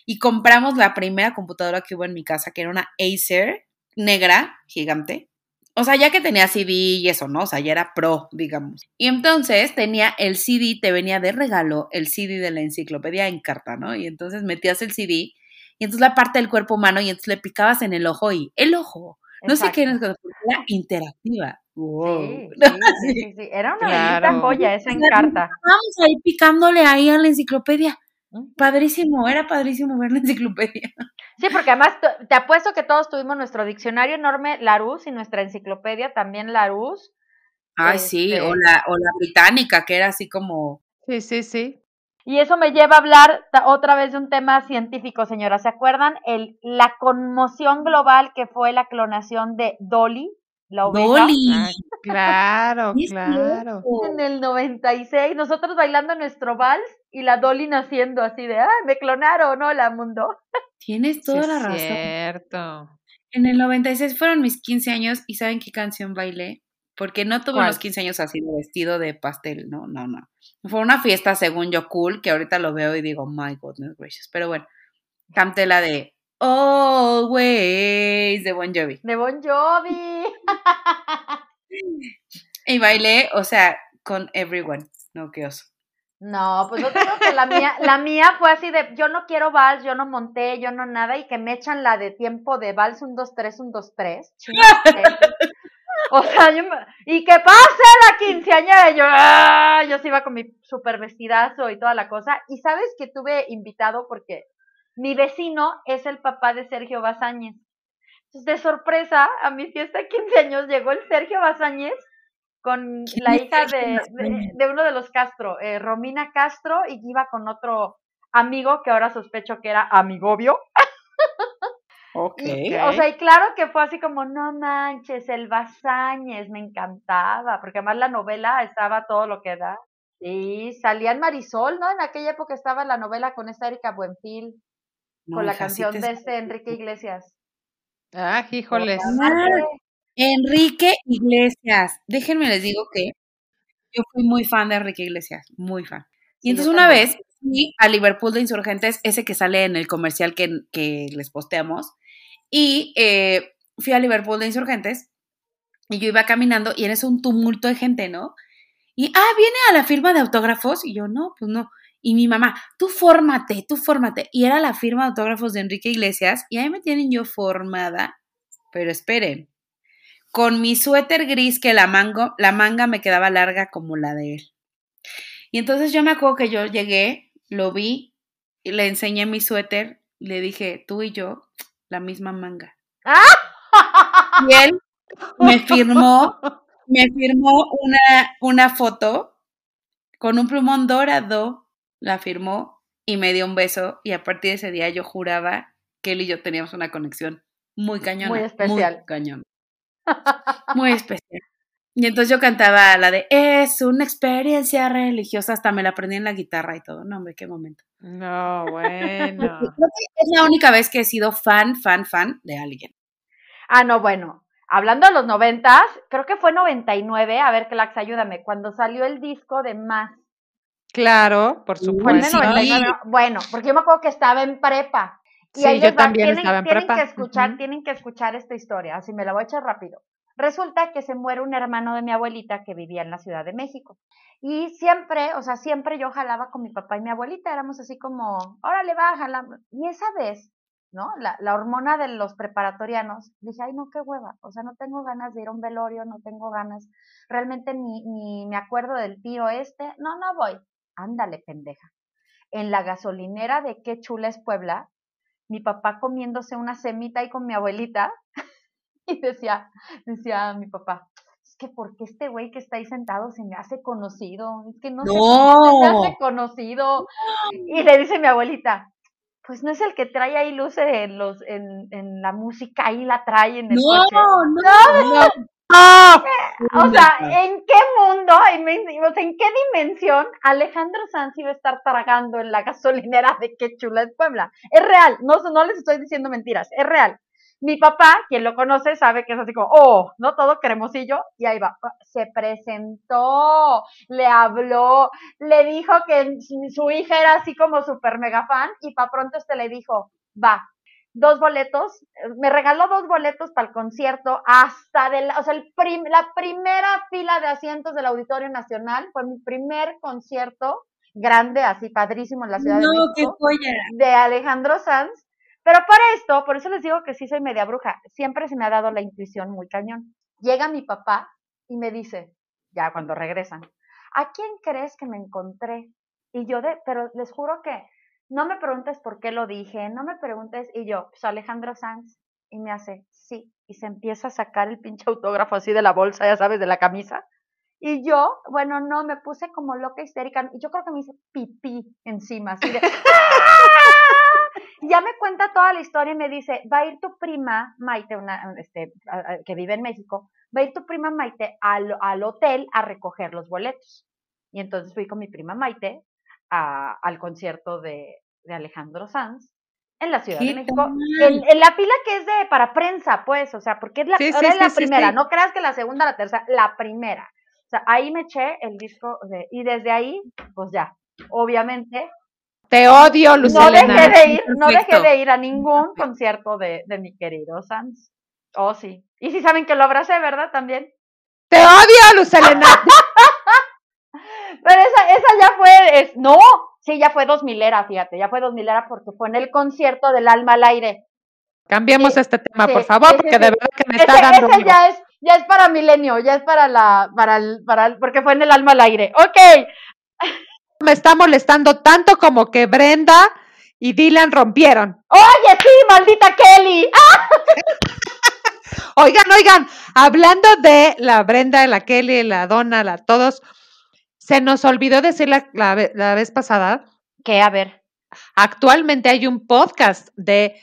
Y compramos la primera computadora que hubo en mi casa, que era una Acer negra, gigante. O sea, ya que tenía CD y eso, ¿no? O sea, ya era pro, digamos. Y entonces tenía el CD, te venía de regalo el CD de la enciclopedia en carta, ¿no? Y entonces metías el CD y entonces la parte del cuerpo humano y entonces le picabas en el ojo y el ojo. No sé qué era, era interactiva. Sí, sí, sí, Era una claro. joya esa en carta. Vamos ahí picándole ahí a la enciclopedia. Padrísimo, era padrísimo ver la enciclopedia. Sí, porque además te apuesto que todos tuvimos nuestro diccionario enorme Larus y nuestra enciclopedia también Larus. Ay, sí, o este la, o la británica, que era así como... Sí, sí, sí. Y eso me lleva a hablar otra vez de un tema científico, señora. ¿Se acuerdan? El, la conmoción global que fue la clonación de Dolly, la oveja. Dolly. claro, claro. En el 96, nosotros bailando nuestro vals y la Dolly naciendo así de, ah, me clonaron, hola mundo. Tienes toda la razón. Cierto. En el 96 fueron mis 15 años y ¿saben qué canción bailé? Porque no tuve unos 15 años así de vestido de pastel, no, no, no. Fue una fiesta según yo cool, que ahorita lo veo y digo, my goodness gracious. Pero bueno, canté la de Always de Bon Jovi. De Bon Jovi. y bailé, o sea, con everyone. No, qué oso. No, pues yo creo que la mía, la mía fue así de, yo no quiero vals, yo no monté, yo no nada, y que me echan la de tiempo de vals un 2, 3, un 2, 3. O sea, yo y que pase la quinceañera, yo, ¡ah! yo sí iba con mi super vestidazo y toda la cosa. Y sabes que tuve invitado porque mi vecino es el papá de Sergio Bazáñez. Entonces, de sorpresa, a mi fiesta de 15 años llegó el Sergio Bazáñez con la hija de, de, uno de los Castro, eh, Romina Castro, y iba con otro amigo que ahora sospecho que era amigobio. Ok. o sea, y claro que fue así como, no manches, el Basáñez, me encantaba, porque además la novela estaba todo lo que da. Sí, salía en Marisol, ¿no? En aquella época estaba la novela con esta Erika Buenfil, con la canción de este Enrique Iglesias. Ah, híjoles. Enrique Iglesias. Déjenme les digo que yo fui muy fan de Enrique Iglesias, muy fan. Y entonces una vez fui a Liverpool de Insurgentes, ese que sale en el comercial que, que les posteamos, y eh, fui a Liverpool de Insurgentes y yo iba caminando y en eso un tumulto de gente, ¿no? Y, ah, viene a la firma de autógrafos. Y yo, no, pues no. Y mi mamá, tú fórmate, tú fórmate. Y era la firma de autógrafos de Enrique Iglesias y ahí me tienen yo formada. Pero esperen, con mi suéter gris que la, mango, la manga me quedaba larga como la de él. Y entonces yo me acuerdo que yo llegué, lo vi, y le enseñé mi suéter, le dije, tú y yo, la misma manga. Y él me firmó, me firmó una, una foto con un plumón dorado, la firmó y me dio un beso y a partir de ese día yo juraba que él y yo teníamos una conexión muy cañona. Muy especial. Muy cañón. Muy especial. Y entonces yo cantaba la de es una experiencia religiosa, hasta me la aprendí en la guitarra y todo. No, hombre, qué momento. No, bueno. es la única vez que he sido fan, fan, fan de alguien. Ah, no, bueno. Hablando de los noventas, creo que fue 99, a ver, Clax, ayúdame, cuando salió el disco de Más. Claro, por supuesto. Bueno, porque yo me acuerdo que estaba en prepa. Y sí, yo también tienen, estaba en tienen prepa. Que escuchar, Tienen que escuchar esta historia, así me la voy a echar rápido. Resulta que se muere un hermano de mi abuelita que vivía en la Ciudad de México. Y siempre, o sea, siempre yo jalaba con mi papá y mi abuelita, éramos así como, órale, va, jalamos. Y esa vez, ¿no? La, hormona de los preparatorianos, dije, ay, no, qué hueva, o sea, no tengo ganas de ir a un velorio, no tengo ganas, realmente ni, ni me acuerdo del tío este, no, no voy. Ándale, pendeja. En la gasolinera de Qué Chula es Puebla, mi papá comiéndose una semita ahí con mi abuelita, y decía, decía mi papá, es que porque este güey que está ahí sentado se me hace conocido, es que no, sé se me hace conocido. Y le dice mi abuelita, pues no es el que trae ahí luces en los, en, en la música, ahí la trae en el no, coche. No, no, O sea, ¿en qué mundo, en, en qué dimensión Alejandro Sanz iba a estar tragando en la gasolinera de qué chula es Puebla? Es real, no, no les estoy diciendo mentiras, es real. Mi papá, quien lo conoce, sabe que es así como, oh, no todo cremosillo, y ahí va. Se presentó, le habló, le dijo que su hija era así como súper mega fan, y para pronto este le dijo, va, dos boletos, me regaló dos boletos para el concierto hasta de la, o sea, el la primera fila de asientos del Auditorio Nacional, fue mi primer concierto grande, así padrísimo en la Ciudad de México, de Alejandro Sanz, pero para esto, por eso les digo que sí soy media bruja, siempre se me ha dado la intuición muy cañón. Llega mi papá y me dice, ya cuando regresan, ¿a quién crees que me encontré? Y yo, de, pero les juro que no me preguntes por qué lo dije, no me preguntes, y yo, pues Alejandro Sanz, y me hace, sí, y se empieza a sacar el pinche autógrafo así de la bolsa, ya sabes, de la camisa. Y yo, bueno, no, me puse como loca histérica, y yo creo que me hice pipí encima, así de, ya me cuenta toda la historia y me dice, va a ir tu prima Maite, una, este, que vive en México, va a ir tu prima Maite al, al hotel a recoger los boletos. Y entonces fui con mi prima Maite a, al concierto de, de, Alejandro Sanz en la Ciudad de México, en, la pila que es de para prensa, pues, o sea, porque es la, la primera, no creas que la segunda, la tercera, la primera. O sea, ahí me eché el disco de, y desde ahí, pues ya, obviamente te odio, Lucelena. No dejé de ir, no dejé de ir a ningún concierto de, de mi querido Sans. Oh, sí. Y si saben que lo abracé, ¿verdad? También. Te odio, Lucelena. Pero esa, esa ya fue, es, no, sí, ya fue dos milera, fíjate, ya fue dos milera porque fue en el concierto del alma al aire. Cambiemos este tema, por favor, porque de verdad que me está dando. Ese ya es, ya es para milenio, ya es para la, para el, para el, porque fue en el alma al aire. Ok me está molestando tanto como que Brenda y Dylan rompieron. Oye, sí, maldita Kelly. oigan, oigan, hablando de la Brenda, la Kelly, la Donna, la todos, se nos olvidó decir la, la, vez pasada. Que, a ver. Actualmente hay un podcast de,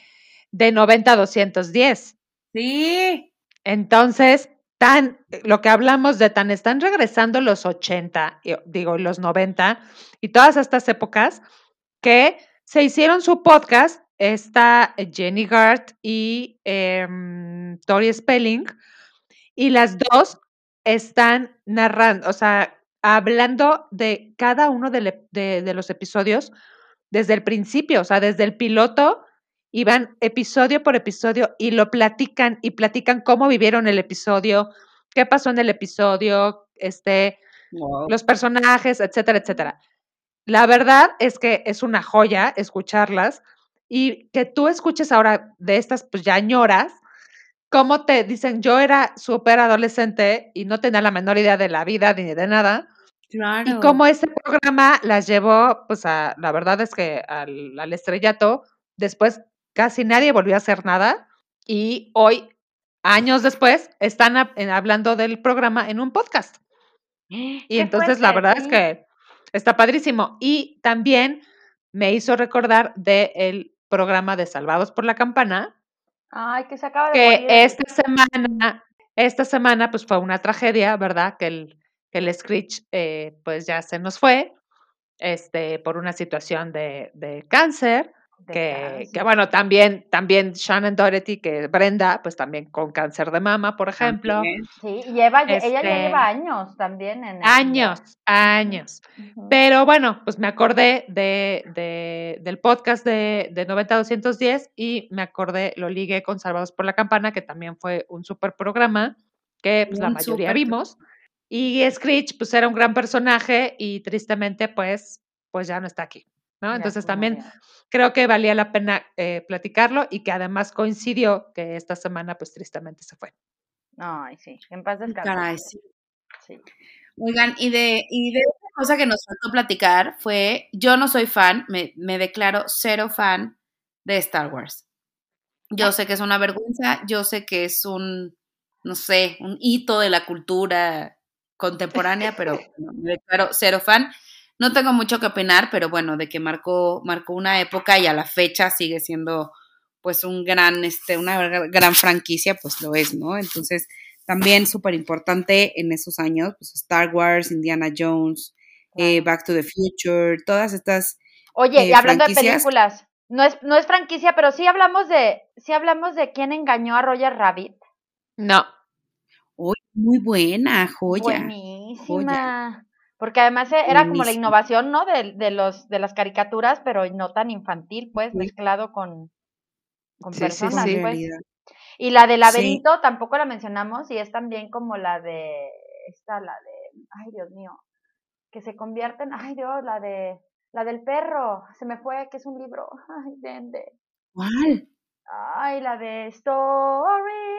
de 90-210. Sí. Entonces, tan, lo que hablamos de tan, están regresando los 80, digo, los 90 y todas estas épocas que se hicieron su podcast, está Jenny Gart y em, Tori Spelling, y las dos están narrando, o sea, hablando de cada uno de, de los episodios desde el principio, o sea, desde el piloto y van episodio por episodio y lo platican y platican cómo vivieron el episodio, qué pasó en el episodio, este, los personajes, etcétera, etcétera. La verdad es que es una joya escucharlas y que tú escuches ahora de estas pues ya ñoras, cómo te dicen, yo era súper adolescente y no tenía la menor idea de la vida ni de nada. Claro. Y cómo ese programa las llevó, pues a, la verdad es que al, al estrellato, después casi nadie volvió a hacer nada y hoy, años después, están hablando del programa en un podcast. Y entonces la verdad es que está padrísimo. Y también me hizo recordar del programa de Salvados por la Campana. Ay, que se acaba de Que esta semana, esta semana, pues fue una tragedia, ¿verdad? Que el, que el Screech, eh, pues ya se nos fue, este, por una situación de, de cáncer. Que, que, bueno, también, también Shannon Doherty, que Brenda, pues también con cáncer de mama, por ejemplo. Sí, lleva, ella ya lleva este años también. En años, años. Pero bueno, pues me acordé de, de del podcast de, de 90-210 y me acordé, lo ligué con Salvados por la Campana, que también fue un super programa que pues, la mayoría vimos. Y Screech, pues era un gran personaje y tristemente, pues, pues ya no está aquí. ¿No? Entonces también creo que valía la pena eh, platicarlo y que además coincidió que esta semana pues tristemente se fue. Ay, sí, en paz descanse. sí. sí. Oigan, y de, y de otra cosa que nos faltó platicar fue, yo no soy fan, me, me declaro cero fan de Star Wars. Yo sé que es una vergüenza, yo sé que es un, no sé, un hito de la cultura contemporánea, pero me declaro cero fan. No tengo mucho que opinar, pero bueno, de que marcó, marcó una época y a la fecha sigue siendo pues un gran, este, una gran franquicia, pues lo es, ¿no? Entonces, también súper importante en esos años, pues Star Wars, Indiana Jones, eh, Back to the Future, todas estas. Oye, y eh, hablando de películas, no es, no es franquicia, pero sí hablamos de, sí hablamos de quién engañó a Roger Rabbit. No. Uy, muy buena, joya. Buenísima. Porque además e, era como la innovación, ¿no? De, de, los, de las caricaturas, pero no tan infantil, pues, mezclado con, con personas, pues. Y la de laberinto tampoco la mencionamos y es también como la de, esta, la de, ay Dios mío, que se convierten, ay Dios, la de, la del perro, se me fue, que es un libro, ay, vende. ¿Cuál? Ay, la de Story.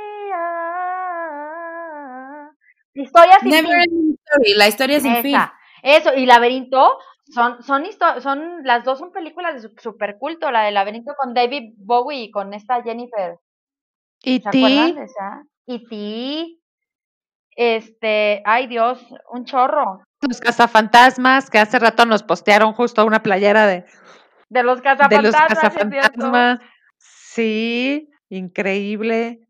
Historia sin fin. la historia sin fin. Eso, y Laberinto, son, son, son, las dos son películas de super culto, la de Laberinto con David Bowie y con esta Jennifer. ¿Y ti? Y ti. Este, ay Dios, un chorro. Los cazafantasmas, que hace rato nos postearon justo una playera de... De los cazafantasmas. De los cazafantasmas. Sí, increíble.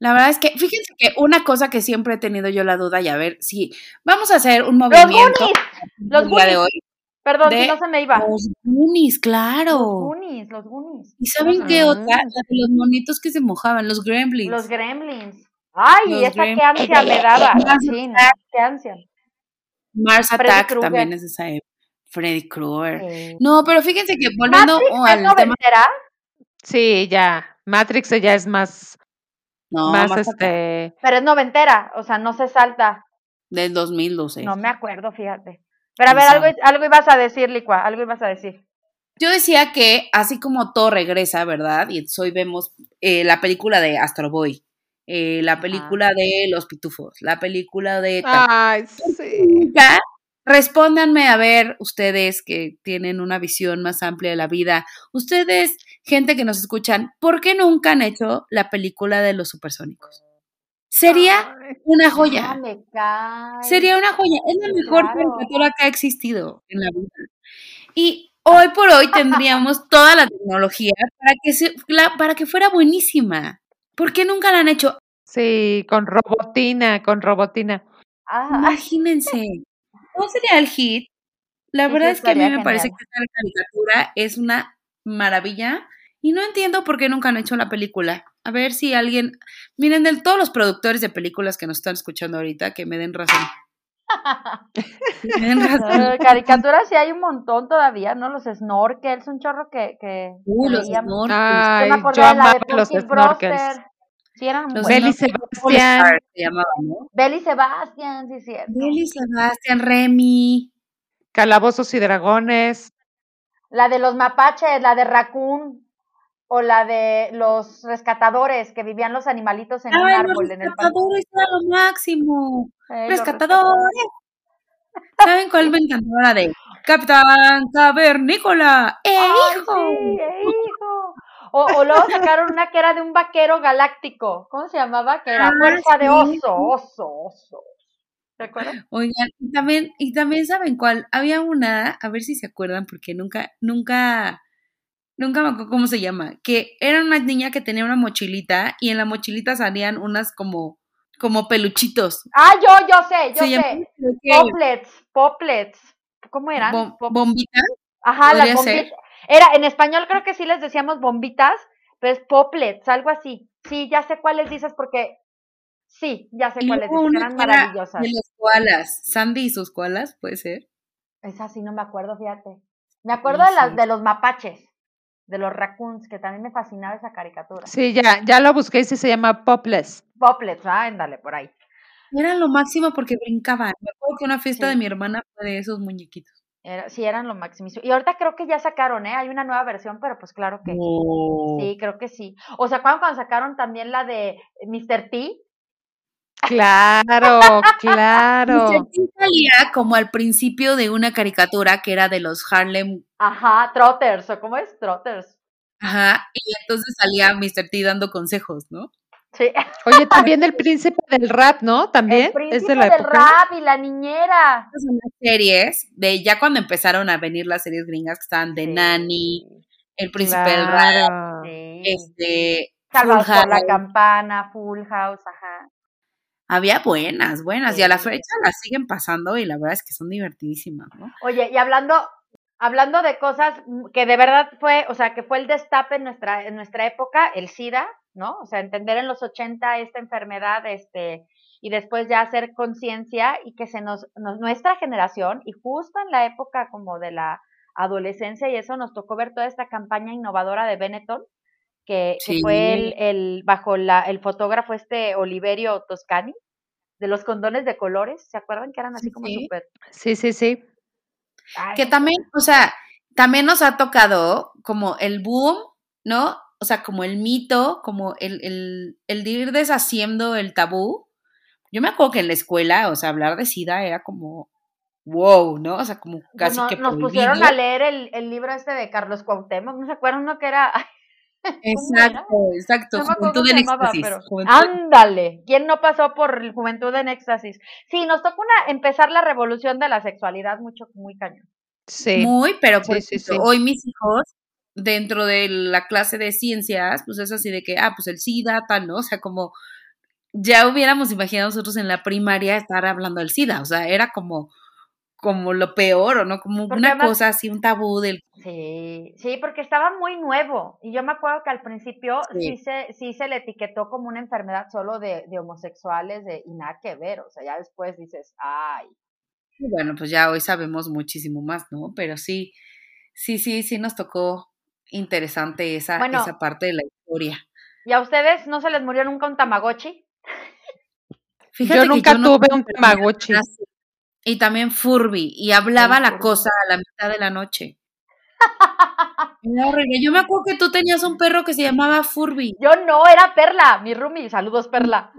La verdad es que, fíjense que una cosa que siempre he tenido yo la duda, y a ver si vamos a hacer un movimiento. Los Goonies, los de hoy. Perdón, si no se me iba. Los Goonies, claro. Los Goonies, los Goonies. ¿Y saben qué otra? los monitos que se mojaban, los Gremlins. Los Gremlins. Ay, esa qué ansia me daba. Sí, qué ansia. Mars Attack también es esa época. Freddy Krueger. No, pero fíjense que volviendo al tema. Sí, ya. Matrix ya es más. No, más, este. Pero es noventera, o sea, no se salta. Del 2012. No me acuerdo, fíjate. Pero a ver, algo, algo ibas a decir, Licua, algo ibas a decir. Yo decía que así como todo regresa, ¿verdad? Y hoy vemos eh, la película de Astro Boy, eh, la película de Los Pitufos, la película de... Ay, sí. Respóndanme a ver ustedes que tienen una visión más amplia de la vida. Ustedes, gente que nos escuchan, ¿por qué nunca han hecho la película de los supersónicos? Sería una joya. Sería una joya. Es la mejor película que ha existido en la vida. Y hoy por hoy tendríamos toda la tecnología para que, se, para que fuera buenísima. ¿Por qué nunca la han hecho? Sí, con robotina, con robotina. Ah, Imagínense. ¿Cómo sería el hit? La verdad es que a mí me parece que esta caricatura es una maravilla y no entiendo por qué nunca han hecho la película. A ver si alguien, miren, de todos los productores de películas que nos están escuchando ahorita, que me den razón. me den razón. caricaturas sí hay un montón todavía, ¿no? Los snorkels, un chorro que, que, uh, los snorkels. Ay, yo, me yo amaba los snorkels. Sí, eran los Belly Sebastián. Se llamaba, ¿no? Belly Sebastián, sí, cierto. Belly Sebastián, Remy. Calabozos y dragones. La de los mapaches, la de Raccoon. O la de los rescatadores, que vivían los animalitos en un árbol. en el rescatadores era lo máximo. rescatadores. ¿Saben cuál me encantó? La de Capitán Cavernícola. ¡Eh, hijo! Sí, ¡Eh, hijo! O, o, luego sacaron una que era de un vaquero galáctico. ¿Cómo se llamaba? Que era ah, fuerza de oso, oso, oso. ¿Se acuerdan? Oigan, y también, y también saben cuál. Había una, a ver si se acuerdan, porque nunca, nunca, nunca me acuerdo cómo se llama. Que era una niña que tenía una mochilita y en la mochilita salían unas como, como peluchitos. Ah, yo, yo sé, yo sé. Poplets, poplets. ¿Cómo eran? ¿Bombitas? Ajá, las bombitas. Era, en español creo que sí les decíamos bombitas, pero es poplets, algo así. Sí, ya sé cuáles dices porque sí, ya sé cuáles dices, eran maravillosas. De los koalas, Sandy y sus koalas, puede ser. Esa sí no me acuerdo, fíjate. Me acuerdo de las de los mapaches, de los raccoons, que también me fascinaba esa caricatura. Sí, ya, ya lo busqué y sí se llama Poplets. Poplets, ah, ándale, por ahí. Era lo máximo porque brincaban. Me acuerdo que una fiesta de mi hermana fue de esos muñequitos. Era, sí, eran lo máximo. Y ahorita creo que ya sacaron, ¿eh? Hay una nueva versión, pero pues claro que. Sí, creo que sí. O sea, cuando, cuando sacaron también la de Mr. T. Claro, claro. Mr. T salía como al principio de una caricatura que era de los Harlem. Ajá, Trotters, ¿o cómo es? Trotters. Ajá, y entonces salía Mr. T dando consejos, ¿no? Sí. Oye, también el príncipe del rap, ¿no? También. El príncipe del rap y la niñera. Son las series de ya cuando empezaron a venir las series gringas que estaban de Nani, El príncipe del rap, este, Salvados por la campana, Full House, ajá. había buenas, buenas, y a la fecha las siguen pasando y la verdad es que son divertidísimas, ¿no? Oye, y hablando, hablando de cosas que de verdad fue, o sea, que fue el destape en nuestra, en nuestra época, el SIDA, ¿no? O sea, entender en los 80 esta enfermedad, este, y después ya hacer conciencia y que se nos, nuestra generación, y justo en la época como de la adolescencia y eso, nos tocó ver toda esta campaña innovadora de Benetton, que, fue el, el, bajo la, el fotógrafo este Oliverio Toscani, de los condones de colores, ¿se acuerdan que eran así como súper? Sí, sí, sí. que también, o sea, también nos ha tocado como el boom, ¿no? O sea, como el mito, como el, el, el de ir deshaciendo el tabú. Yo me acuerdo que en la escuela, o sea, hablar de SIDA era como, wow, ¿no? O sea, como casi que Nos pusieron a leer el, el, libro este de Carlos Cuauhtémoc, ¿no se acuerdan uno que era Exacto, exacto. Juventud en éxtasis. Ándale, ¿quién no pasó por Juventud en éxtasis? Sí, nos toca una, empezar la revolución de la sexualidad mucho, muy cañón. Sí. Muy, pero pues hoy mis hijos, dentro de la clase de ciencias, pues es así de que, ah, pues el SIDA, tal, ¿no? O sea, como ya hubiéramos imaginado nosotros en la primaria estar hablando del SIDA, o sea, era como como lo peor, ¿o no? Como una cosa así, un tabú del... Sí, sí, porque estaba muy nuevo. Y yo me acuerdo que al principio sí, se, sí se le etiquetó como una enfermedad solo de, de, homosexuales de, y nada que ver. O sea, ya después dices, ay. Bueno, pues ya hoy sabemos muchísimo más, ¿no? Pero sí, sí, sí, sí nos tocó interesante esa, esa parte de la historia. ¿Y a ustedes no se les murió nunca un Tamagotchi? Fíjate yo nunca tuve un Tamagotchi. Y también Furby. Y hablaba la cosa a la mitad de la noche. Yo me acuerdo que tú tenías un perro que se llamaba Furby. Yo no, era Perla, mi Rumi. Saludos, Perla.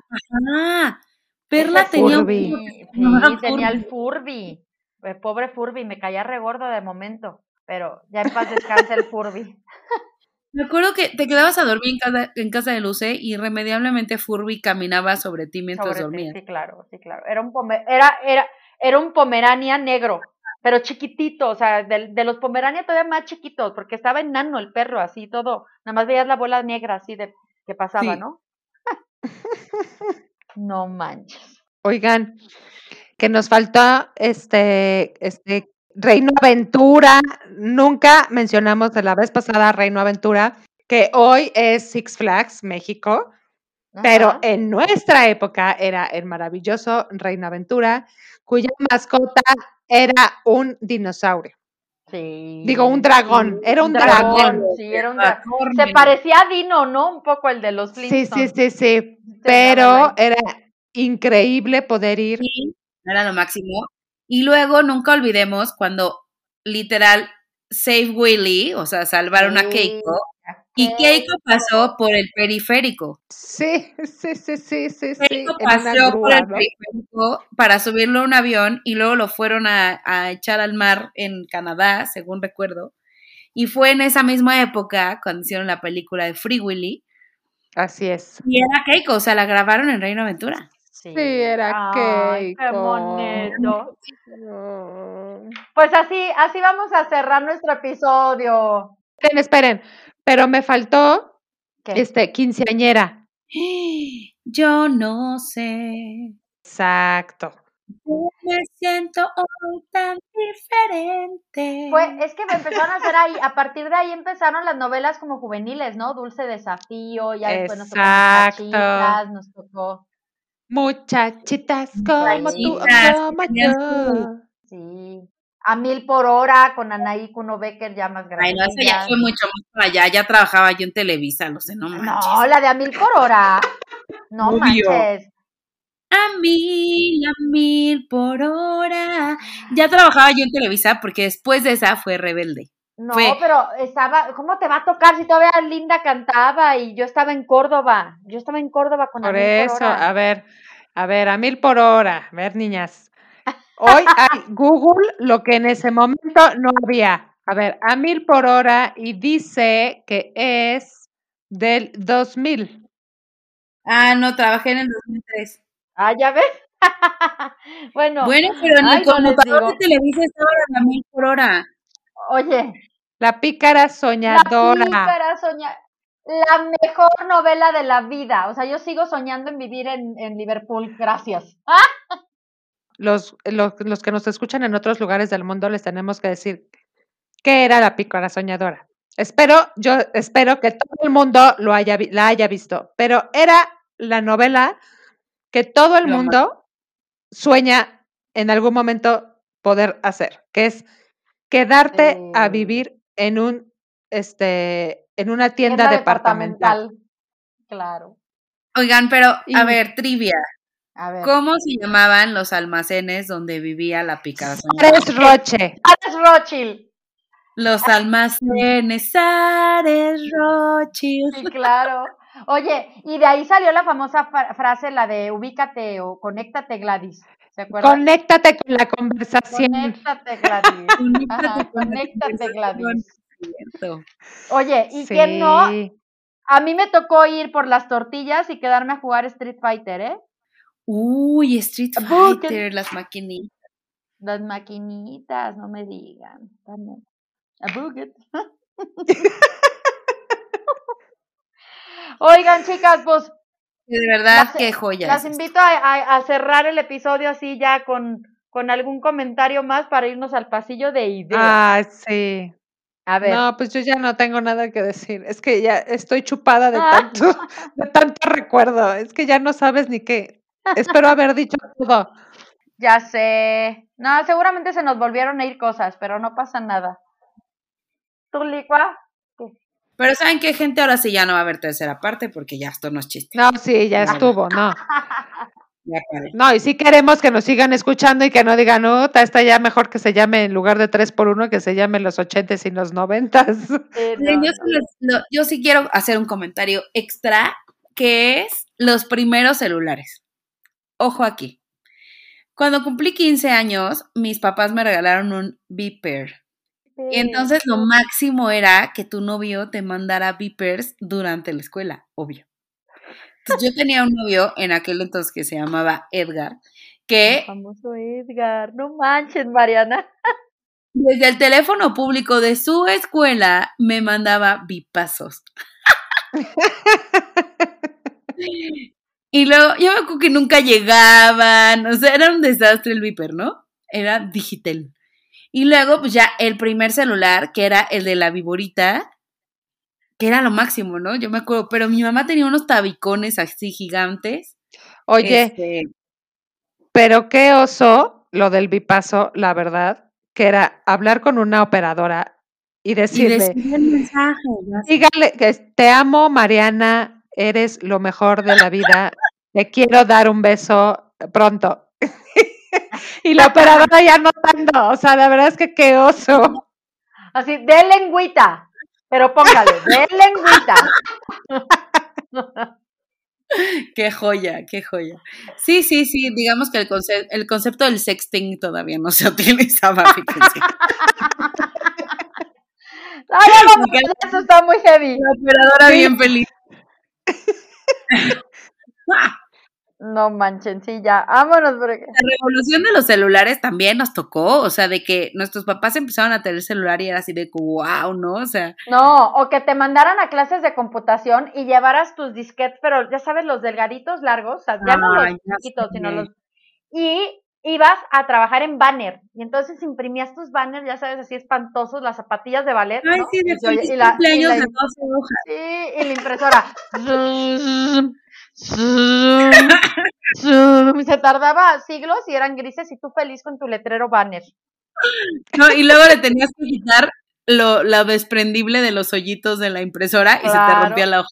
Ah, Perla tenía Furby. Sí, tenía el Furby. El pobre Furby, me caía regordo de momento. Pero ya en paz descanse el Furby. Me acuerdo que te quedabas a dormir en casa, en casa de Luce y irremediablemente Furby caminaba sobre ti mientras dormías. Sí, claro, sí, claro. Era un era, era, era un pomerania negro, pero chiquitito, o sea, de, de, los pomerania todavía más chiquitos, porque estaba enano el perro, así todo, nada más veías la bola negra así de que pasaba, ¿no? no manches. Oigan, que nos faltó este, este Reino Aventura, nunca mencionamos de la vez pasada Reino Aventura, que hoy es Six Flags México, pero en nuestra época era el maravilloso Reino Aventura, cuya mascota era un dinosaurio. Sí. Digo, un dragón, era un dragón. Sí, era un dragón. Se parecía a Dino, ¿no? Un poco el de los Flintstones. Sí, sí, sí, sí, pero era increíble poder ir. Sí, era lo máximo. Y luego nunca olvidemos cuando literal Save Willy, o sea, salvaron a Keiko, y Keiko pasó por el periférico. Sí, sí, sí, sí, sí. Keiko pasó por el periférico para subirlo a un avión y luego lo fueron a, echar al mar en Canadá, según recuerdo. Y fue en esa misma época cuando hicieron la película de Free Willy. Así es. Y era Keiko, o sea, la grabaron en Reino Aventura. Sí, era Keiko. Qué bonito. Pues así, así vamos a cerrar nuestro episodio. Esperen, esperen. Pero me faltó este quinceañera. Yo no sé. Exacto. me siento hoy tan diferente. Pues es que me empezaron a hacer ahí, a partir de ahí empezaron las novelas como juveniles, ¿no? Dulce Desafío, ya después nos tocó muchachitas, nos tocó. Muchachitas como tú, como yo. Sí a mil por hora con Anaí Kuno Becker ya más grande. Ay, no, eso ya fue mucho más para allá, ya trabajaba yo en Televisa, no sé, no manches. No, la de a mil por hora. No manches. A mil, a mil por hora. Ya trabajaba yo en Televisa porque después de esa fue Rebelde. No, pero estaba, ¿cómo te va a tocar si todavía Linda cantaba y yo estaba en Córdoba? Yo estaba en Córdoba con Por eso, a ver, a ver, a mil por hora. A ver, niñas, Hoy hay Google lo que en ese momento no había. A ver, a mil por hora y dice que es del 2000. Ah, no, trabajé en el 2003. Ah, ¿ya ves? bueno. Bueno, pero en el computador de Televisa estaba a mil por hora. Oye. La pícara soñadora. La pícara soñadora. La mejor novela de la vida. O sea, yo sigo soñando en vivir en, en Liverpool. Gracias. Los, los, los, que nos escuchan en otros lugares del mundo les tenemos que decir qué era la pícara soñadora. Espero, yo espero que todo el mundo lo haya, la haya visto, pero era la novela que todo el mundo sueña en algún momento poder hacer, que es quedarte a vivir en un este en una tienda, departamental. Claro. Oigan, pero a ver, trivia. A ver. ¿Cómo se llamaban los almacenes donde vivía la picada Ares Roche. Ares Rothschild. Los almacenes Ares Rothschild. Sí, claro. Oye, y de ahí salió la famosa frase, la de ubícate o conéctate, Gladys. ¿Se acuerdan? Conéctate con la conversación. Conéctate, Gladys. conéctate, Gladys. Oye, ¿y quién no? A mí me tocó ir por las tortillas y quedarme a jugar Street Fighter, ¿eh? Uy, Street Fighter, las maquinitas. Las maquinitas, no me digan. A buget. Oigan, chicas, pues. De verdad, qué joya. Las invito a, a, cerrar el episodio así ya con, con algún comentario más para irnos al pasillo de ideas. Ah, sí. A ver. No, pues yo ya no tengo nada que decir. Es que ya estoy chupada de ah. tanto, de tanto recuerdo. Es que ya no sabes ni qué. Espero haber dicho todo. Ya sé. No, seguramente se nos volvieron a ir cosas, pero no pasa nada. ¿Tú, Licua? Pero ¿saben qué, gente? Ahora sí ya no va a haber tercera parte porque ya esto no es chiste. No, sí, ya estuvo, no. No, y sí queremos que nos sigan escuchando y que no digan, no, está ya mejor que se llame en lugar de tres por uno, que se llame los ochentas y los noventas. yo, sí quiero hacer un comentario extra, que es los primeros celulares. Ojo aquí. Cuando cumplí 15 años, mis papás me regalaron un Beeper. Y entonces lo máximo era que tu novio te mandara beepers durante la escuela, obvio yo tenía un novio en aquel entonces que se llamaba Edgar, que... El famoso Edgar, no manches, Mariana. Desde el teléfono público de su escuela me mandaba bipazos. y luego, yo me acuerdo que nunca llegaban, o sea, era un desastre el viper, ¿no? Era digital. Y luego, pues ya el primer celular, que era el de la viborita, que era lo máximo, ¿no? Yo me acuerdo, pero mi mamá tenía unos tabicones así gigantes. Oye, este pero qué oso lo del bipaso, la verdad, que era hablar con una operadora y decirle, y mensaje, dígale que te amo, Mariana, eres lo mejor de la vida, te quiero dar un beso pronto. y la operadora ya no tanto, o sea, la verdad es que qué oso. Así, de lengüita. Pero póngale, de lengüita. Qué joya, qué joya. Sí, sí, sí, digamos que el, el concepto del sexting todavía no se utilizaba, fíjense. Ay, no, eso está muy heavy. La operadora bien feliz. No manchen, sí, ya, vámonos. Porque... La revolución de los celulares también nos tocó, o sea, de que nuestros papás empezaron a tener celular y era así de wow, ¿no? O sea. No, o que te mandaran a clases de computación y llevaras tus disquetes, pero ya sabes, los delgaditos largos, o sea, ya no los chiquitos, sino los. Y ibas a trabajar en banner, y entonces imprimías tus banners, ya sabes, así espantosos, las zapatillas de ballet. Ay, sí, de y, y la, y la, de 12 hojas. Sí, y la impresora. Se tardaba siglos y eran grises y tú feliz con tu letrero banner. No, y luego le tenías que quitar lo, la desprendible de los hoyitos de la impresora y se te rompía la hoja.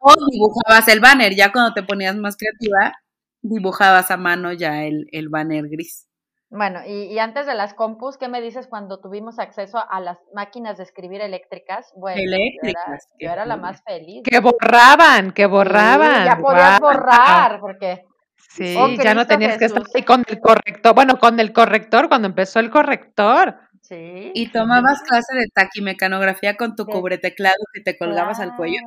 O dibujabas el banner, ya cuando te ponías más creativa, dibujabas a mano ya el, el banner gris. Bueno, y, antes de las compus, ¿qué me dices cuando tuvimos acceso a las máquinas de escribir eléctricas? Bueno, eléctricas. Yo era, la más feliz. Que borraban, que borraban. ya podías borrar, porque... Sí, oh, ya no tenías que estar ahí con el corrector. Bueno, con el corrector, cuando empezó el corrector. Sí. Y tomabas clase de taquimecanografía con tu cubreteclado que te colgabas al cuello.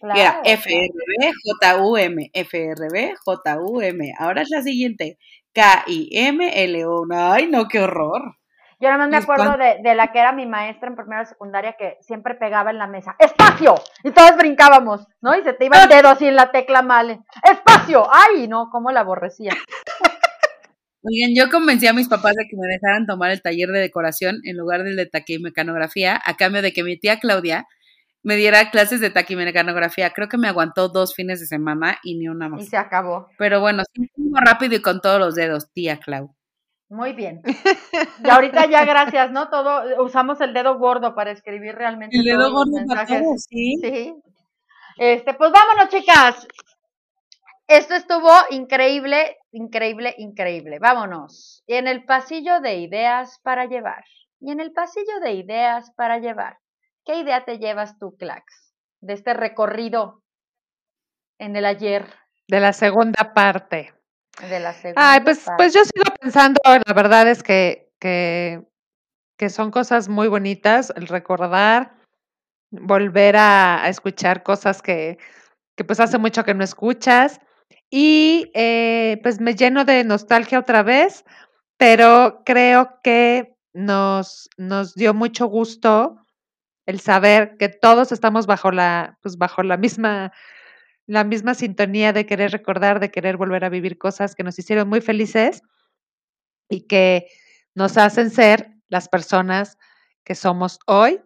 Claro, era FRB, JUM, FRB, JUM. Ahora es la siguiente. K-I-M-L-O. Ay, no, qué horror. Yo nada más me acuerdo de, de, la que era mi maestra en primera secundaria que siempre pegaba en la mesa, ¡espacio! Y todos brincábamos, ¿no? Y se te iba el dedo así en la tecla mal. ¡Espacio! ¡Ay, no! ¿Cómo la aborrecía? Oigan, yo convencí a mis papás de que me dejaran tomar el taller de decoración en lugar del de taquimecanografía, a cambio de que mi tía Claudia me diera clases de taquimecanografía. Creo que me aguantó dos fines de semana y ni una más. Y se acabó. Pero bueno, sí, rápido y con todos los dedos, tía Clau. Muy bien. Y ahorita ya gracias, ¿no? Todo usamos el dedo gordo para escribir realmente. El dedo gordo para ¿sí? Sí. Este, pues vámonos, chicas. Esto estuvo increíble, increíble, increíble. Vámonos. Y en el pasillo de ideas para llevar. Y en el pasillo de ideas para llevar. ¿Qué idea te llevas tú, Clax, de este recorrido en el ayer? De la segunda parte. De la segunda Ay, pues, pues yo sigo pensando, la verdad es que, que, que son cosas muy bonitas, el recordar, volver a, a escuchar cosas que, que pues hace mucho que no escuchas y eh, pues me lleno de nostalgia otra vez, pero creo que nos, nos dio mucho gusto el saber que todos estamos bajo la, pues bajo la misma, la misma sintonía de querer recordar, de querer volver a vivir cosas que nos hicieron muy felices y que nos hacen ser las personas que somos hoy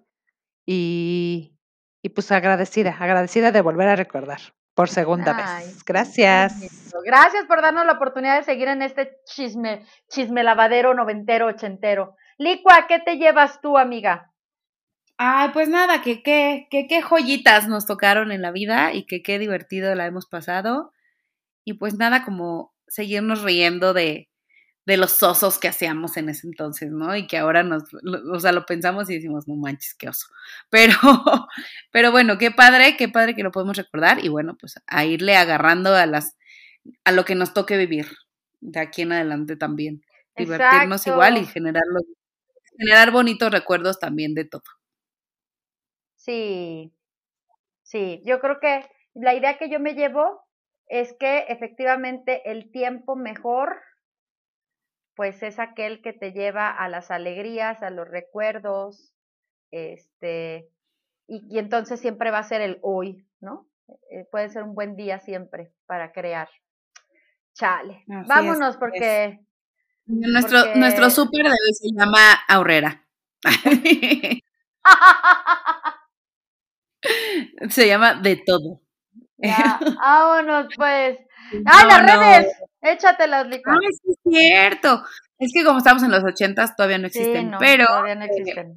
y, y pues agradecida, agradecida de volver a recordar por segunda vez. Gracias. Gracias por darnos la oportunidad de seguir en este chisme, chisme lavadero, noventero, ochentero. Licua, ¿qué te llevas tú, amiga? Ay, pues nada, que qué, que qué joyitas nos tocaron en la vida y que qué divertido la hemos pasado. Y pues nada, como seguirnos riendo de, de los osos que hacíamos en ese entonces, ¿no? Y que ahora nos, o sea, lo pensamos y decimos, no manches, qué oso. Pero, pero bueno, qué padre, qué padre que lo podemos recordar y bueno, pues a irle agarrando a las, a lo que nos toque vivir de aquí en adelante también. Divertirnos igual y generar, generar bonitos recuerdos también de todo. Sí, sí, yo creo que la idea que yo me llevo es que efectivamente el tiempo mejor pues es aquel que te lleva a las alegrías, a los recuerdos, este, y, entonces siempre va a ser el hoy, ¿no? Eh, puede ser un buen día siempre para crear. Chale, vámonos porque, Nuestro, nuestro súper de hoy se llama Aurrera. se llama de todo. Ya, vámonos pues. ¡Ay, las redes! Échatelas, Lico. Sí es cierto. Es que como estamos en los ochentas todavía no existen, pero todavía no existen.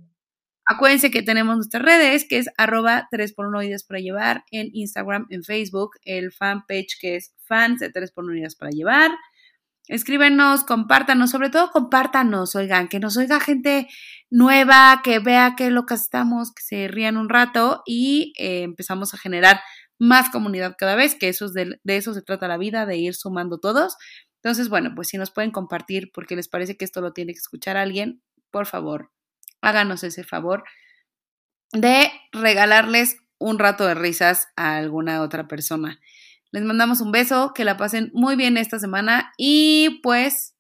acuérdense que tenemos nuestras redes, que es arroba 3x1 ideas para llevar en Instagram, en Facebook, el fanpage que es fans de 3x1 ideas para llevar. Escríbenos, compártanos, sobre todo compártanos, oigan, que nos oiga gente nueva, que vea qué locas estamos, que se rían un rato y eh, empezamos a generar más comunidad cada vez, que eso es de, eso se trata la vida, de ir sumando todos. Entonces, bueno, pues si nos pueden compartir porque les parece que esto lo tiene que escuchar alguien, por favor, háganos ese favor de regalarles un rato de risas a alguna otra persona. Les mandamos un beso, que la pasen muy bien esta semana y pues...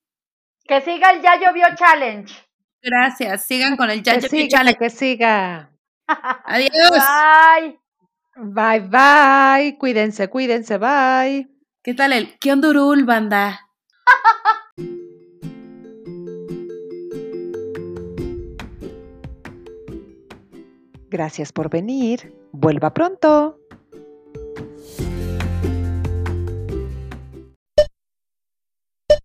Que siga el Ya Llovió Challenge. Gracias, sigan con el Ya Llovió Challenge. Que siga. Adiós. Bye. Bye, bye. Cuídense, cuídense, bye. ¿Qué tal el qué ondurul, banda? Gracias por venir. Vuelva pronto.